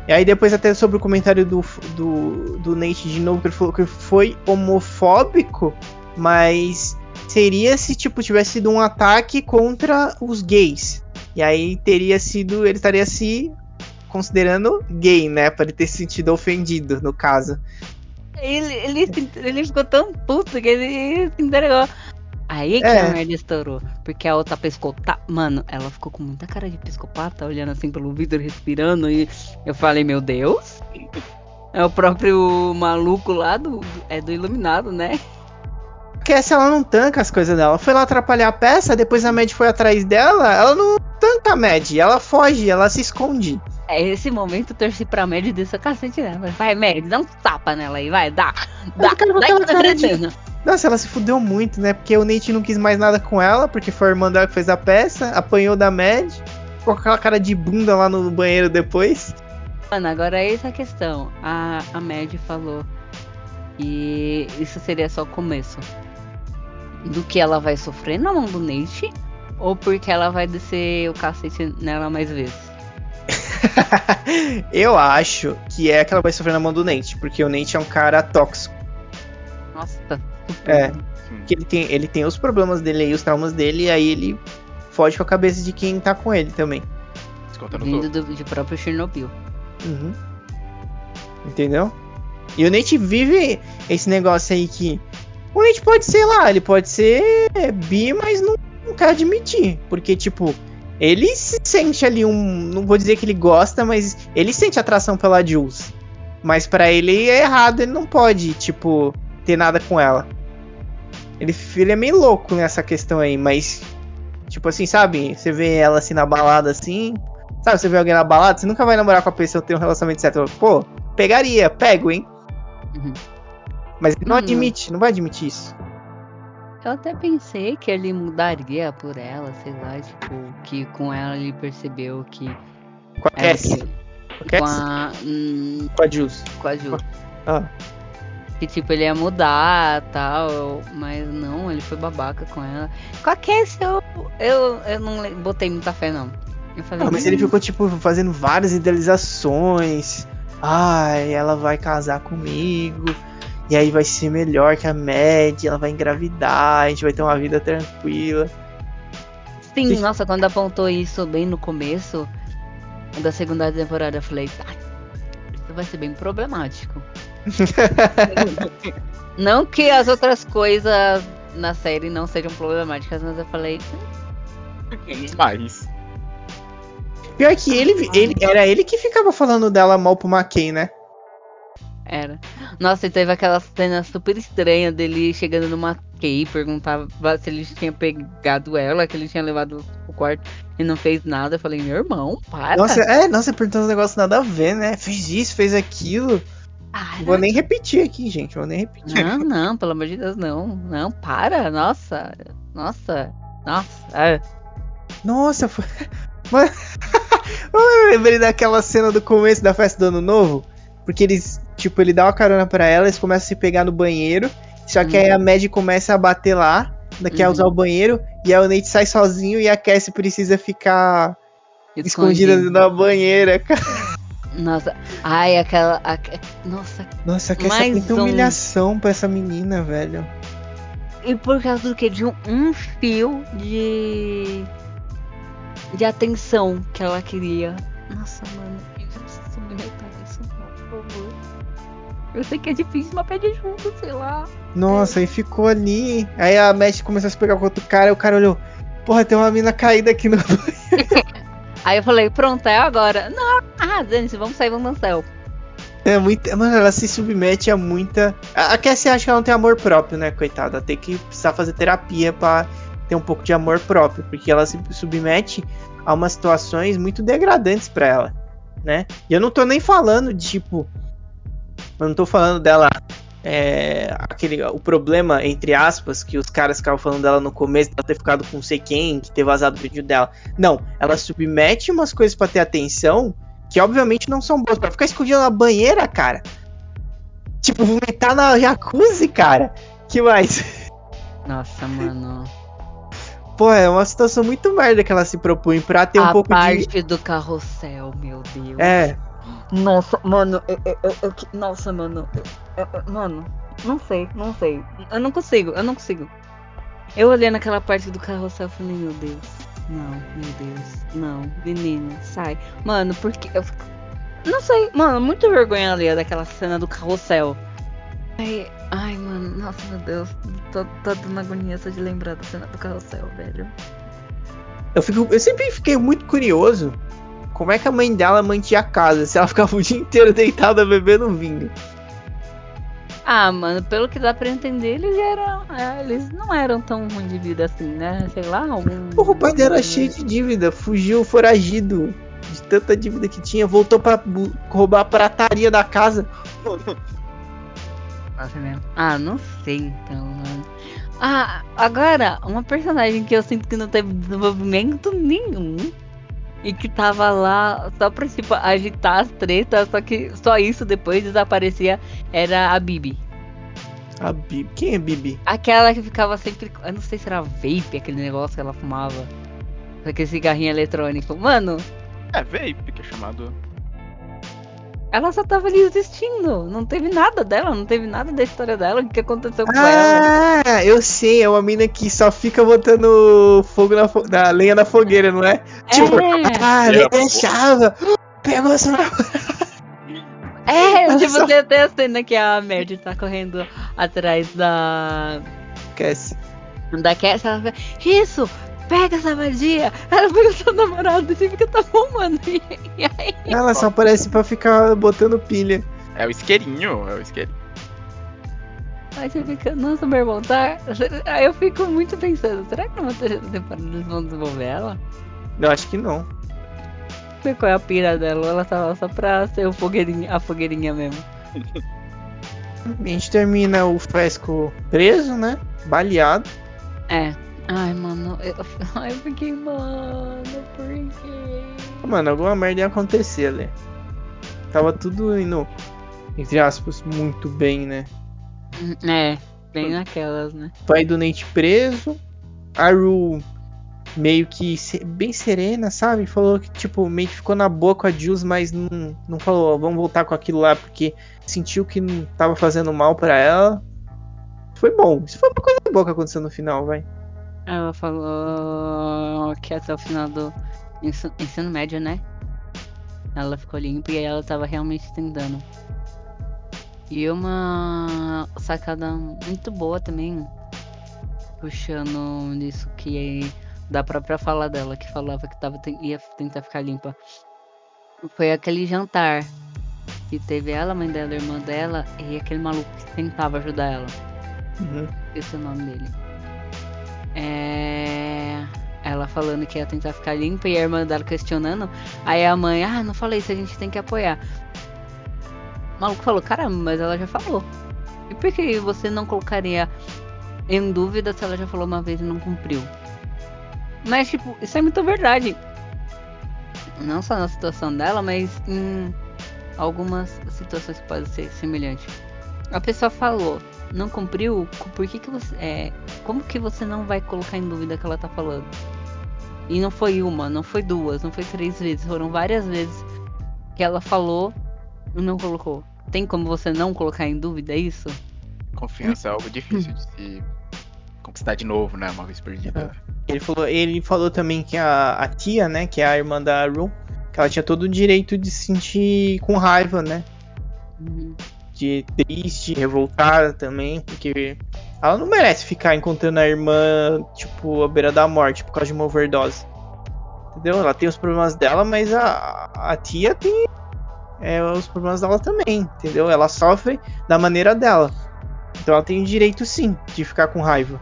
E aí depois até sobre o comentário do, do, do Nate de novo, que ele falou que foi homofóbico, mas seria se tipo tivesse sido um ataque contra os gays. E aí teria sido, ele estaria se considerando gay, né, para ele ter se sentido ofendido no caso. Ele, ele, ele ficou tão puto que ele se entregou. Aí que É. a merda estourou. Porque a outra pescota. Mano, ela ficou com muita cara de psicopata, olhando assim pelo vidro, respirando. E eu falei, meu Deus. É o próprio maluco lá do. do- é do Iluminado, né? Porque essa ela não tanca as coisas dela. Foi lá atrapalhar a peça, depois a Mad foi atrás dela, ela não tanca a Mad, ela foge, ela se esconde. É esse momento eu torci pra Mad desse o cacete nela. Vai, Mad, dá um tapa nela aí, vai, dá. Dá, ver dá aquela que cara de-. Nossa, ela se fudeu muito, né? Porque o Nate não quis mais nada com ela, porque foi a irmã dela que fez a peça, apanhou da Mad. ficou com aquela cara de bunda lá no banheiro depois. Mano, agora é essa a questão. A, a Mad falou que isso seria só o começo. Do que ela vai sofrer na mão do Nate ou porque ela vai descer o cacete nela mais vezes. eu acho que é que ela vai sofrer na mão do Nate, porque o Nate é um cara tóxico. Nossa, É. Que ele tem, ele tem os problemas dele aí, os traumas dele, e aí ele foge com a cabeça de quem tá com ele também. Vindo do, de próprio Chernobyl. Uhum. Entendeu? E o Nate vive esse negócio aí que. O Nate pode ser lá, ele pode ser bi, mas não, não quer admitir. Porque, tipo, ele se sente ali um. Não vou dizer que ele gosta, mas ele sente atração pela Jules. Mas pra ele é errado, ele não pode, tipo, ter nada com ela. Ele, ele é meio louco nessa questão aí, mas. Tipo assim, sabe? Você vê ela assim na balada assim. Sabe, você vê alguém na balada, você nunca vai namorar com a pessoa ter um relacionamento certo. Pô, pegaria, pego, hein? Uhum. Mas ele não Hum. admite, não vai admitir isso. Eu até pensei que ele mudaria por ela, sei lá, tipo, que com ela ele percebeu que. Com a aquilo. Com a Com Cassie? a. Hum, Com a Jules. com a Ju. Ah. Que tipo, ele ia mudar tal, mas não, ele foi babaca com ela. Com a Cassie eu, eu, eu não botei muita fé, não. Eu falei, Ah, mas ele "Hum, ficou, tipo, fazendo várias idealizações. Ai, ela vai casar comigo. E aí vai ser melhor que a Mad, ela vai engravidar, a gente vai ter uma vida tranquila. Sim, nossa, quando apontou isso bem no começo da segunda temporada, eu falei, "Ah, isso vai ser bem problemático. não que as outras coisas na série não sejam problemáticas, mas eu falei, Mas. Pior que ele, ele era ele que ficava falando dela mal pro McKay, né? Era. Nossa, e teve aquela cena super estranha dele chegando numa Kay, perguntava se ele tinha pegado ela, que ele tinha levado pro quarto e não fez nada. Eu falei, meu irmão, para. Nossa, é, nossa, perguntando um negócio nada a ver, né? Fez isso, fez aquilo. para. Vou nem repetir aqui, gente. Vou nem repetir. Não, não, pelo amor de Deus, não. Não, para. Nossa. Nossa. Nossa. é. Nossa, foi. Mano, eu lembrei daquela cena do começo da festa do ano novo. Porque eles, tipo, ele dá uma carona pra ela, eles começam a se pegar no banheiro. Só que aí a Mad começa a bater lá, quer Uhum. usar o banheiro, e aí o Nate sai sozinho e a Cassie precisa ficar escondida na banheira, cara. Nossa. Ai, aquela. aque- Nossa. Nossa, a Cassie é Mais muita um. humilhação pra essa menina, velho. E por causa do que? De um, um fio de. De atenção que ela queria. Nossa, mano. Eu sei que é difícil, mas pede junto, sei lá. Nossa, e ficou ali. Aí a Mad começou a se pegar com outro cara, e o cara olhou. Porra, tem uma mina caída aqui no. Aí eu falei, pronto, é agora. Não, ah, Dani, vamos sair, vamos dançar. É muita. Mano, ela se submete a muita. A Cassie acha que ela não tem amor próprio, né, coitada? Ela tem que precisar fazer terapia pra ter um pouco de amor próprio. Porque ela se submete a umas situações muito degradantes pra ela, né? E eu não tô nem falando de tipo. Eu não tô falando dela. É, aquele, o problema, entre aspas, que os caras ficavam falando dela no começo, dela ter ficado com não sei quem, que ter vazado o vídeo dela. Não, ela submete umas coisas pra ter atenção que obviamente não são boas. Pra ficar escondida na banheira, cara. Tipo, vomitar na jacuzzi, cara. Que mais? Nossa, mano. Pô, é uma situação muito merda que ela se propõe pra ter um a pouco parte de. do carrossel, meu Deus. É, Nossa, mano, eu, eu- eu- nossa, mano, mano, não sei, não sei, eu não consigo, eu não consigo. Eu olhei naquela parte do carrossel e falei, meu Deus, não, meu Deus, não, menino, sai. Mano, porque eu não sei, mano, muito vergonha ali daquela cena do carrossel. Ai, ai, mano, nossa, meu Deus, tô, tô dando agonia só de lembrar da cena do carrossel, velho. eu, fico, eu sempre fiquei muito curioso como é que a mãe dela mantinha a casa se ela ficava o dia inteiro deitada bebendo vinho. Ah, mano, pelo que dá pra entender, eles eram. é, eles não eram tão ruins de vida assim, né? Sei lá, algum. Porra, o pai dela era cheio de dívida, fugiu foragido de tanta dívida que tinha, voltou pra roubar a prataria da casa. Nossa, mesmo. Ah, não sei então, mano. Ah, agora, uma personagem que eu sinto que não teve desenvolvimento nenhum E que tava lá só pra, tipo, agitar as tretas, só que só isso depois desaparecia. Era a Bibi. A Bibi. Quem é Bibi? Aquela que ficava sempre. Eu não sei se era vape, aquele negócio que ela fumava. Aquele cigarrinho eletrônico. Mano, É, vape, que é chamado. Ela só tava ali existindo. Não teve nada dela, não teve nada da história dela. O que aconteceu com ela? Ah, eu sei, é uma mina que só fica botando fogo na, fo- na lenha na fogueira, não é? Tipo, É. ah, É, nem pô. deixava. Pegou sua É, tipo, só. tem até a cena que a Merd tá correndo atrás da. Esquece. Da Cass, ela fica, isso! Pega essa vadia! Ela pega o seu namorado e você fica, tá bom, mano. E, aí? Ela só aparece pra ficar botando pilha. É o isqueirinho, é o isqueirinho. Aí você fica, nossa, meu irmão, tá. Aí eu fico muito pensando, será que numa terceira temporada eles vão desenvolver ela? Eu acho que não. Não sei qual é a pira dela, ela lá só pra ser o fogueirinha, a fogueirinha mesmo. A gente termina o Fresco preso, né? Baleado. É. Ai, mano, eu, eu fiquei, mano, por quê? Mano, alguma merda ia acontecer ali. Tava tudo indo, entre aspas, muito bem, né? É, bem naquelas, né? pai do Nate preso. A Ru meio que bem serena, sabe? Falou que, tipo, meio que ficou na boa com a Jules, mas não, não falou, "Ó, vamos voltar com aquilo lá, porque sentiu que não tava fazendo mal pra ela. Foi bom. Isso foi uma coisa boa que aconteceu no final, vai. Ela falou que até o final do ensi- ensino médio, né? Ela ficou limpa e ela tava realmente tentando. E uma sacada muito boa também, puxando nisso que da própria fala dela, que falava que tava, ia tentar ficar limpa. Foi aquele jantar que teve ela, a mãe dela, a irmã dela e aquele maluco que tentava ajudar ela. Uhum. Esse é o nome dele. É... Ela falando que ia tentar ficar limpa e a irmã dela questionando. Aí a mãe, ah, não falei isso, a gente tem que apoiar. O maluco falou, caramba, mas ela já falou. E por que você não colocaria em dúvida se ela já falou uma vez e não cumpriu? Mas, tipo, isso é muito verdade. Não só na situação dela, mas em algumas situações que podem ser semelhantes. A pessoa falou, não cumpriu, por que que você. É, como que você não vai colocar em dúvida o que ela tá falando? E não foi uma, não foi duas, não foi três vezes, foram várias vezes que ela falou e não colocou. Tem como você não colocar em dúvida isso? Confiança é algo difícil de se conquistar de novo, né? Uma vez perdida. Ele falou, ele falou também que a, a tia, né, que é a irmã da Ru, que ela tinha todo o direito de se sentir com raiva, né? Uhum. De triste, revoltada também, porque ela não merece ficar encontrando a irmã, tipo, à beira da morte por causa de uma overdose. Entendeu? Ela tem os problemas dela, mas a, a tia tem é, os problemas dela também, entendeu? Ela sofre da maneira dela. Então ela tem o direito sim de ficar com raiva.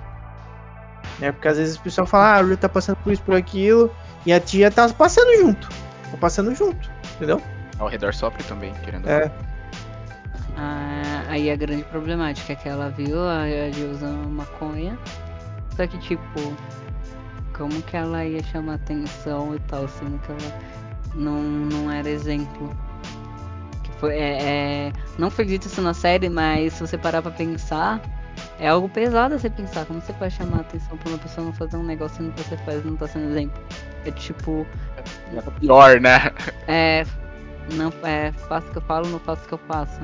Né? Porque às vezes o pessoal fala, ah, a Ru tá passando por isso, por aquilo, e a tia tá passando junto. Tá passando junto, entendeu? Ao redor sofre também, querendo. É. Ah, aí a grande problemática é que ela viu a Jill usando maconha. Só que tipo, como que ela ia chamar atenção e tal, sendo que ela não, não era exemplo. Que foi, é, é- não foi dito isso na série, mas se você parar pra pensar, é algo pesado você pensar. Como você vai chamar atenção pra uma pessoa não fazer um negócio sendo que você faz e não tá sendo exemplo? É tipo, Pior, né? é. Não é, faço o que eu falo, não faço o que eu faço.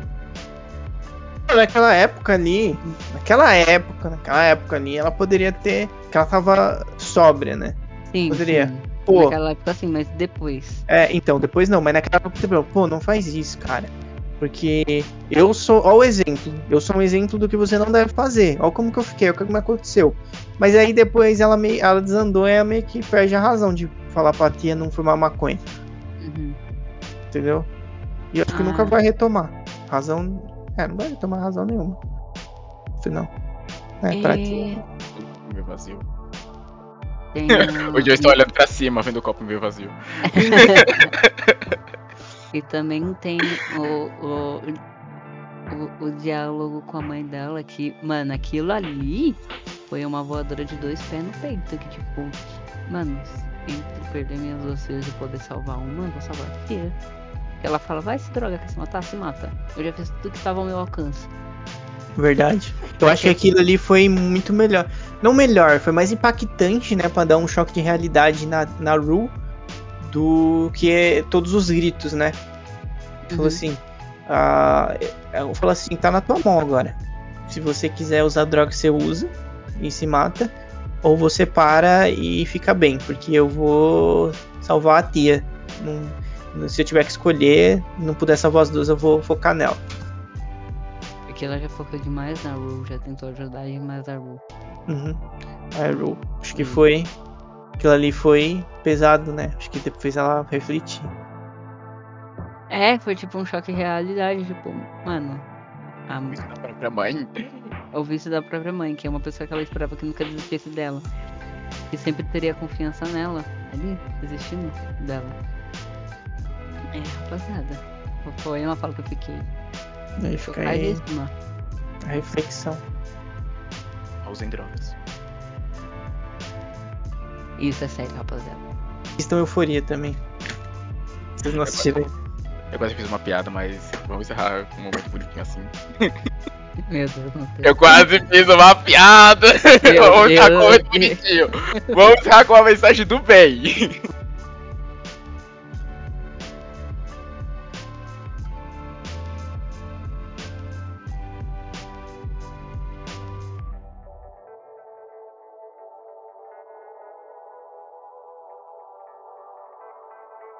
Naquela época ali, naquela época, naquela época ali, ela poderia ter. que ela tava sóbria, né? Sim. Poderia. sim. Pô. Naquela época sim, mas depois. É, então, depois não, mas naquela época você falou, pô, não faz isso, cara. Porque eu sou, ó o exemplo, eu sou um exemplo do que você não deve fazer. Ó como que eu fiquei, ó como aconteceu. Mas aí depois ela meio, ela desandou e ela meio que perde a razão de falar pra tia não fumar maconha, Uhum. entendeu? E eu acho que Ah. nunca vai retomar. Razão. É, não vai retomar razão nenhuma. Afinal. É, pra quê? E Meio vazio. tem Hoje eu estou olhando pra cima, vendo o copo meio vazio. E também tem o, o, o, o diálogo com a mãe dela, que, mano, aquilo ali foi uma voadora de dois pés no peito. Que tipo, mano, entre perder minhas duas filhas e poder salvar uma, eu vou salvar a filha. Ela fala, vai se droga, quer se matar? Se mata. Eu já fiz tudo que estava ao meu alcance. Verdade. Eu acho que aquilo ali foi muito melhor. Não melhor, foi mais impactante, né? Pra dar um choque de realidade na, na Ru do que todos os gritos, né? Falou Uhum. assim. ah, eu falo assim, tá na tua mão agora. Se você quiser usar droga, você usa e se mata. Ou você para e fica bem, porque eu vou salvar a tia. Não- se eu tiver que escolher, não puder salvar as duas, eu vou focar nela. Porque ela já focou demais na Ru, já tentou ajudar demais a Ru. Uhum. A Ru. Acho que foi. Aquilo ali foi pesado, né? Acho que depois fez ela refletir. É, foi tipo um choque de realidade, tipo, mano. A, Isso da própria mãe. o vício da própria mãe, que é uma pessoa que ela esperava que nunca desistisse dela. Que sempre teria confiança nela, ali, desistindo dela. É, rapaziada. Foi uma fala que eu fiquei. Aí fica aí a reflexão. Usem drogas. Isso é sério, rapaziada. Estão euforia também. Vocês não assistiram? Eu quase fiz uma piada, mas vamos encerrar com um momento bonitinho assim. Meu Deus, não sei. Eu quase fiz uma piada! Meu vamos encerrar com um momento bonitinho. Vamos encerrar com uma mensagem do bem.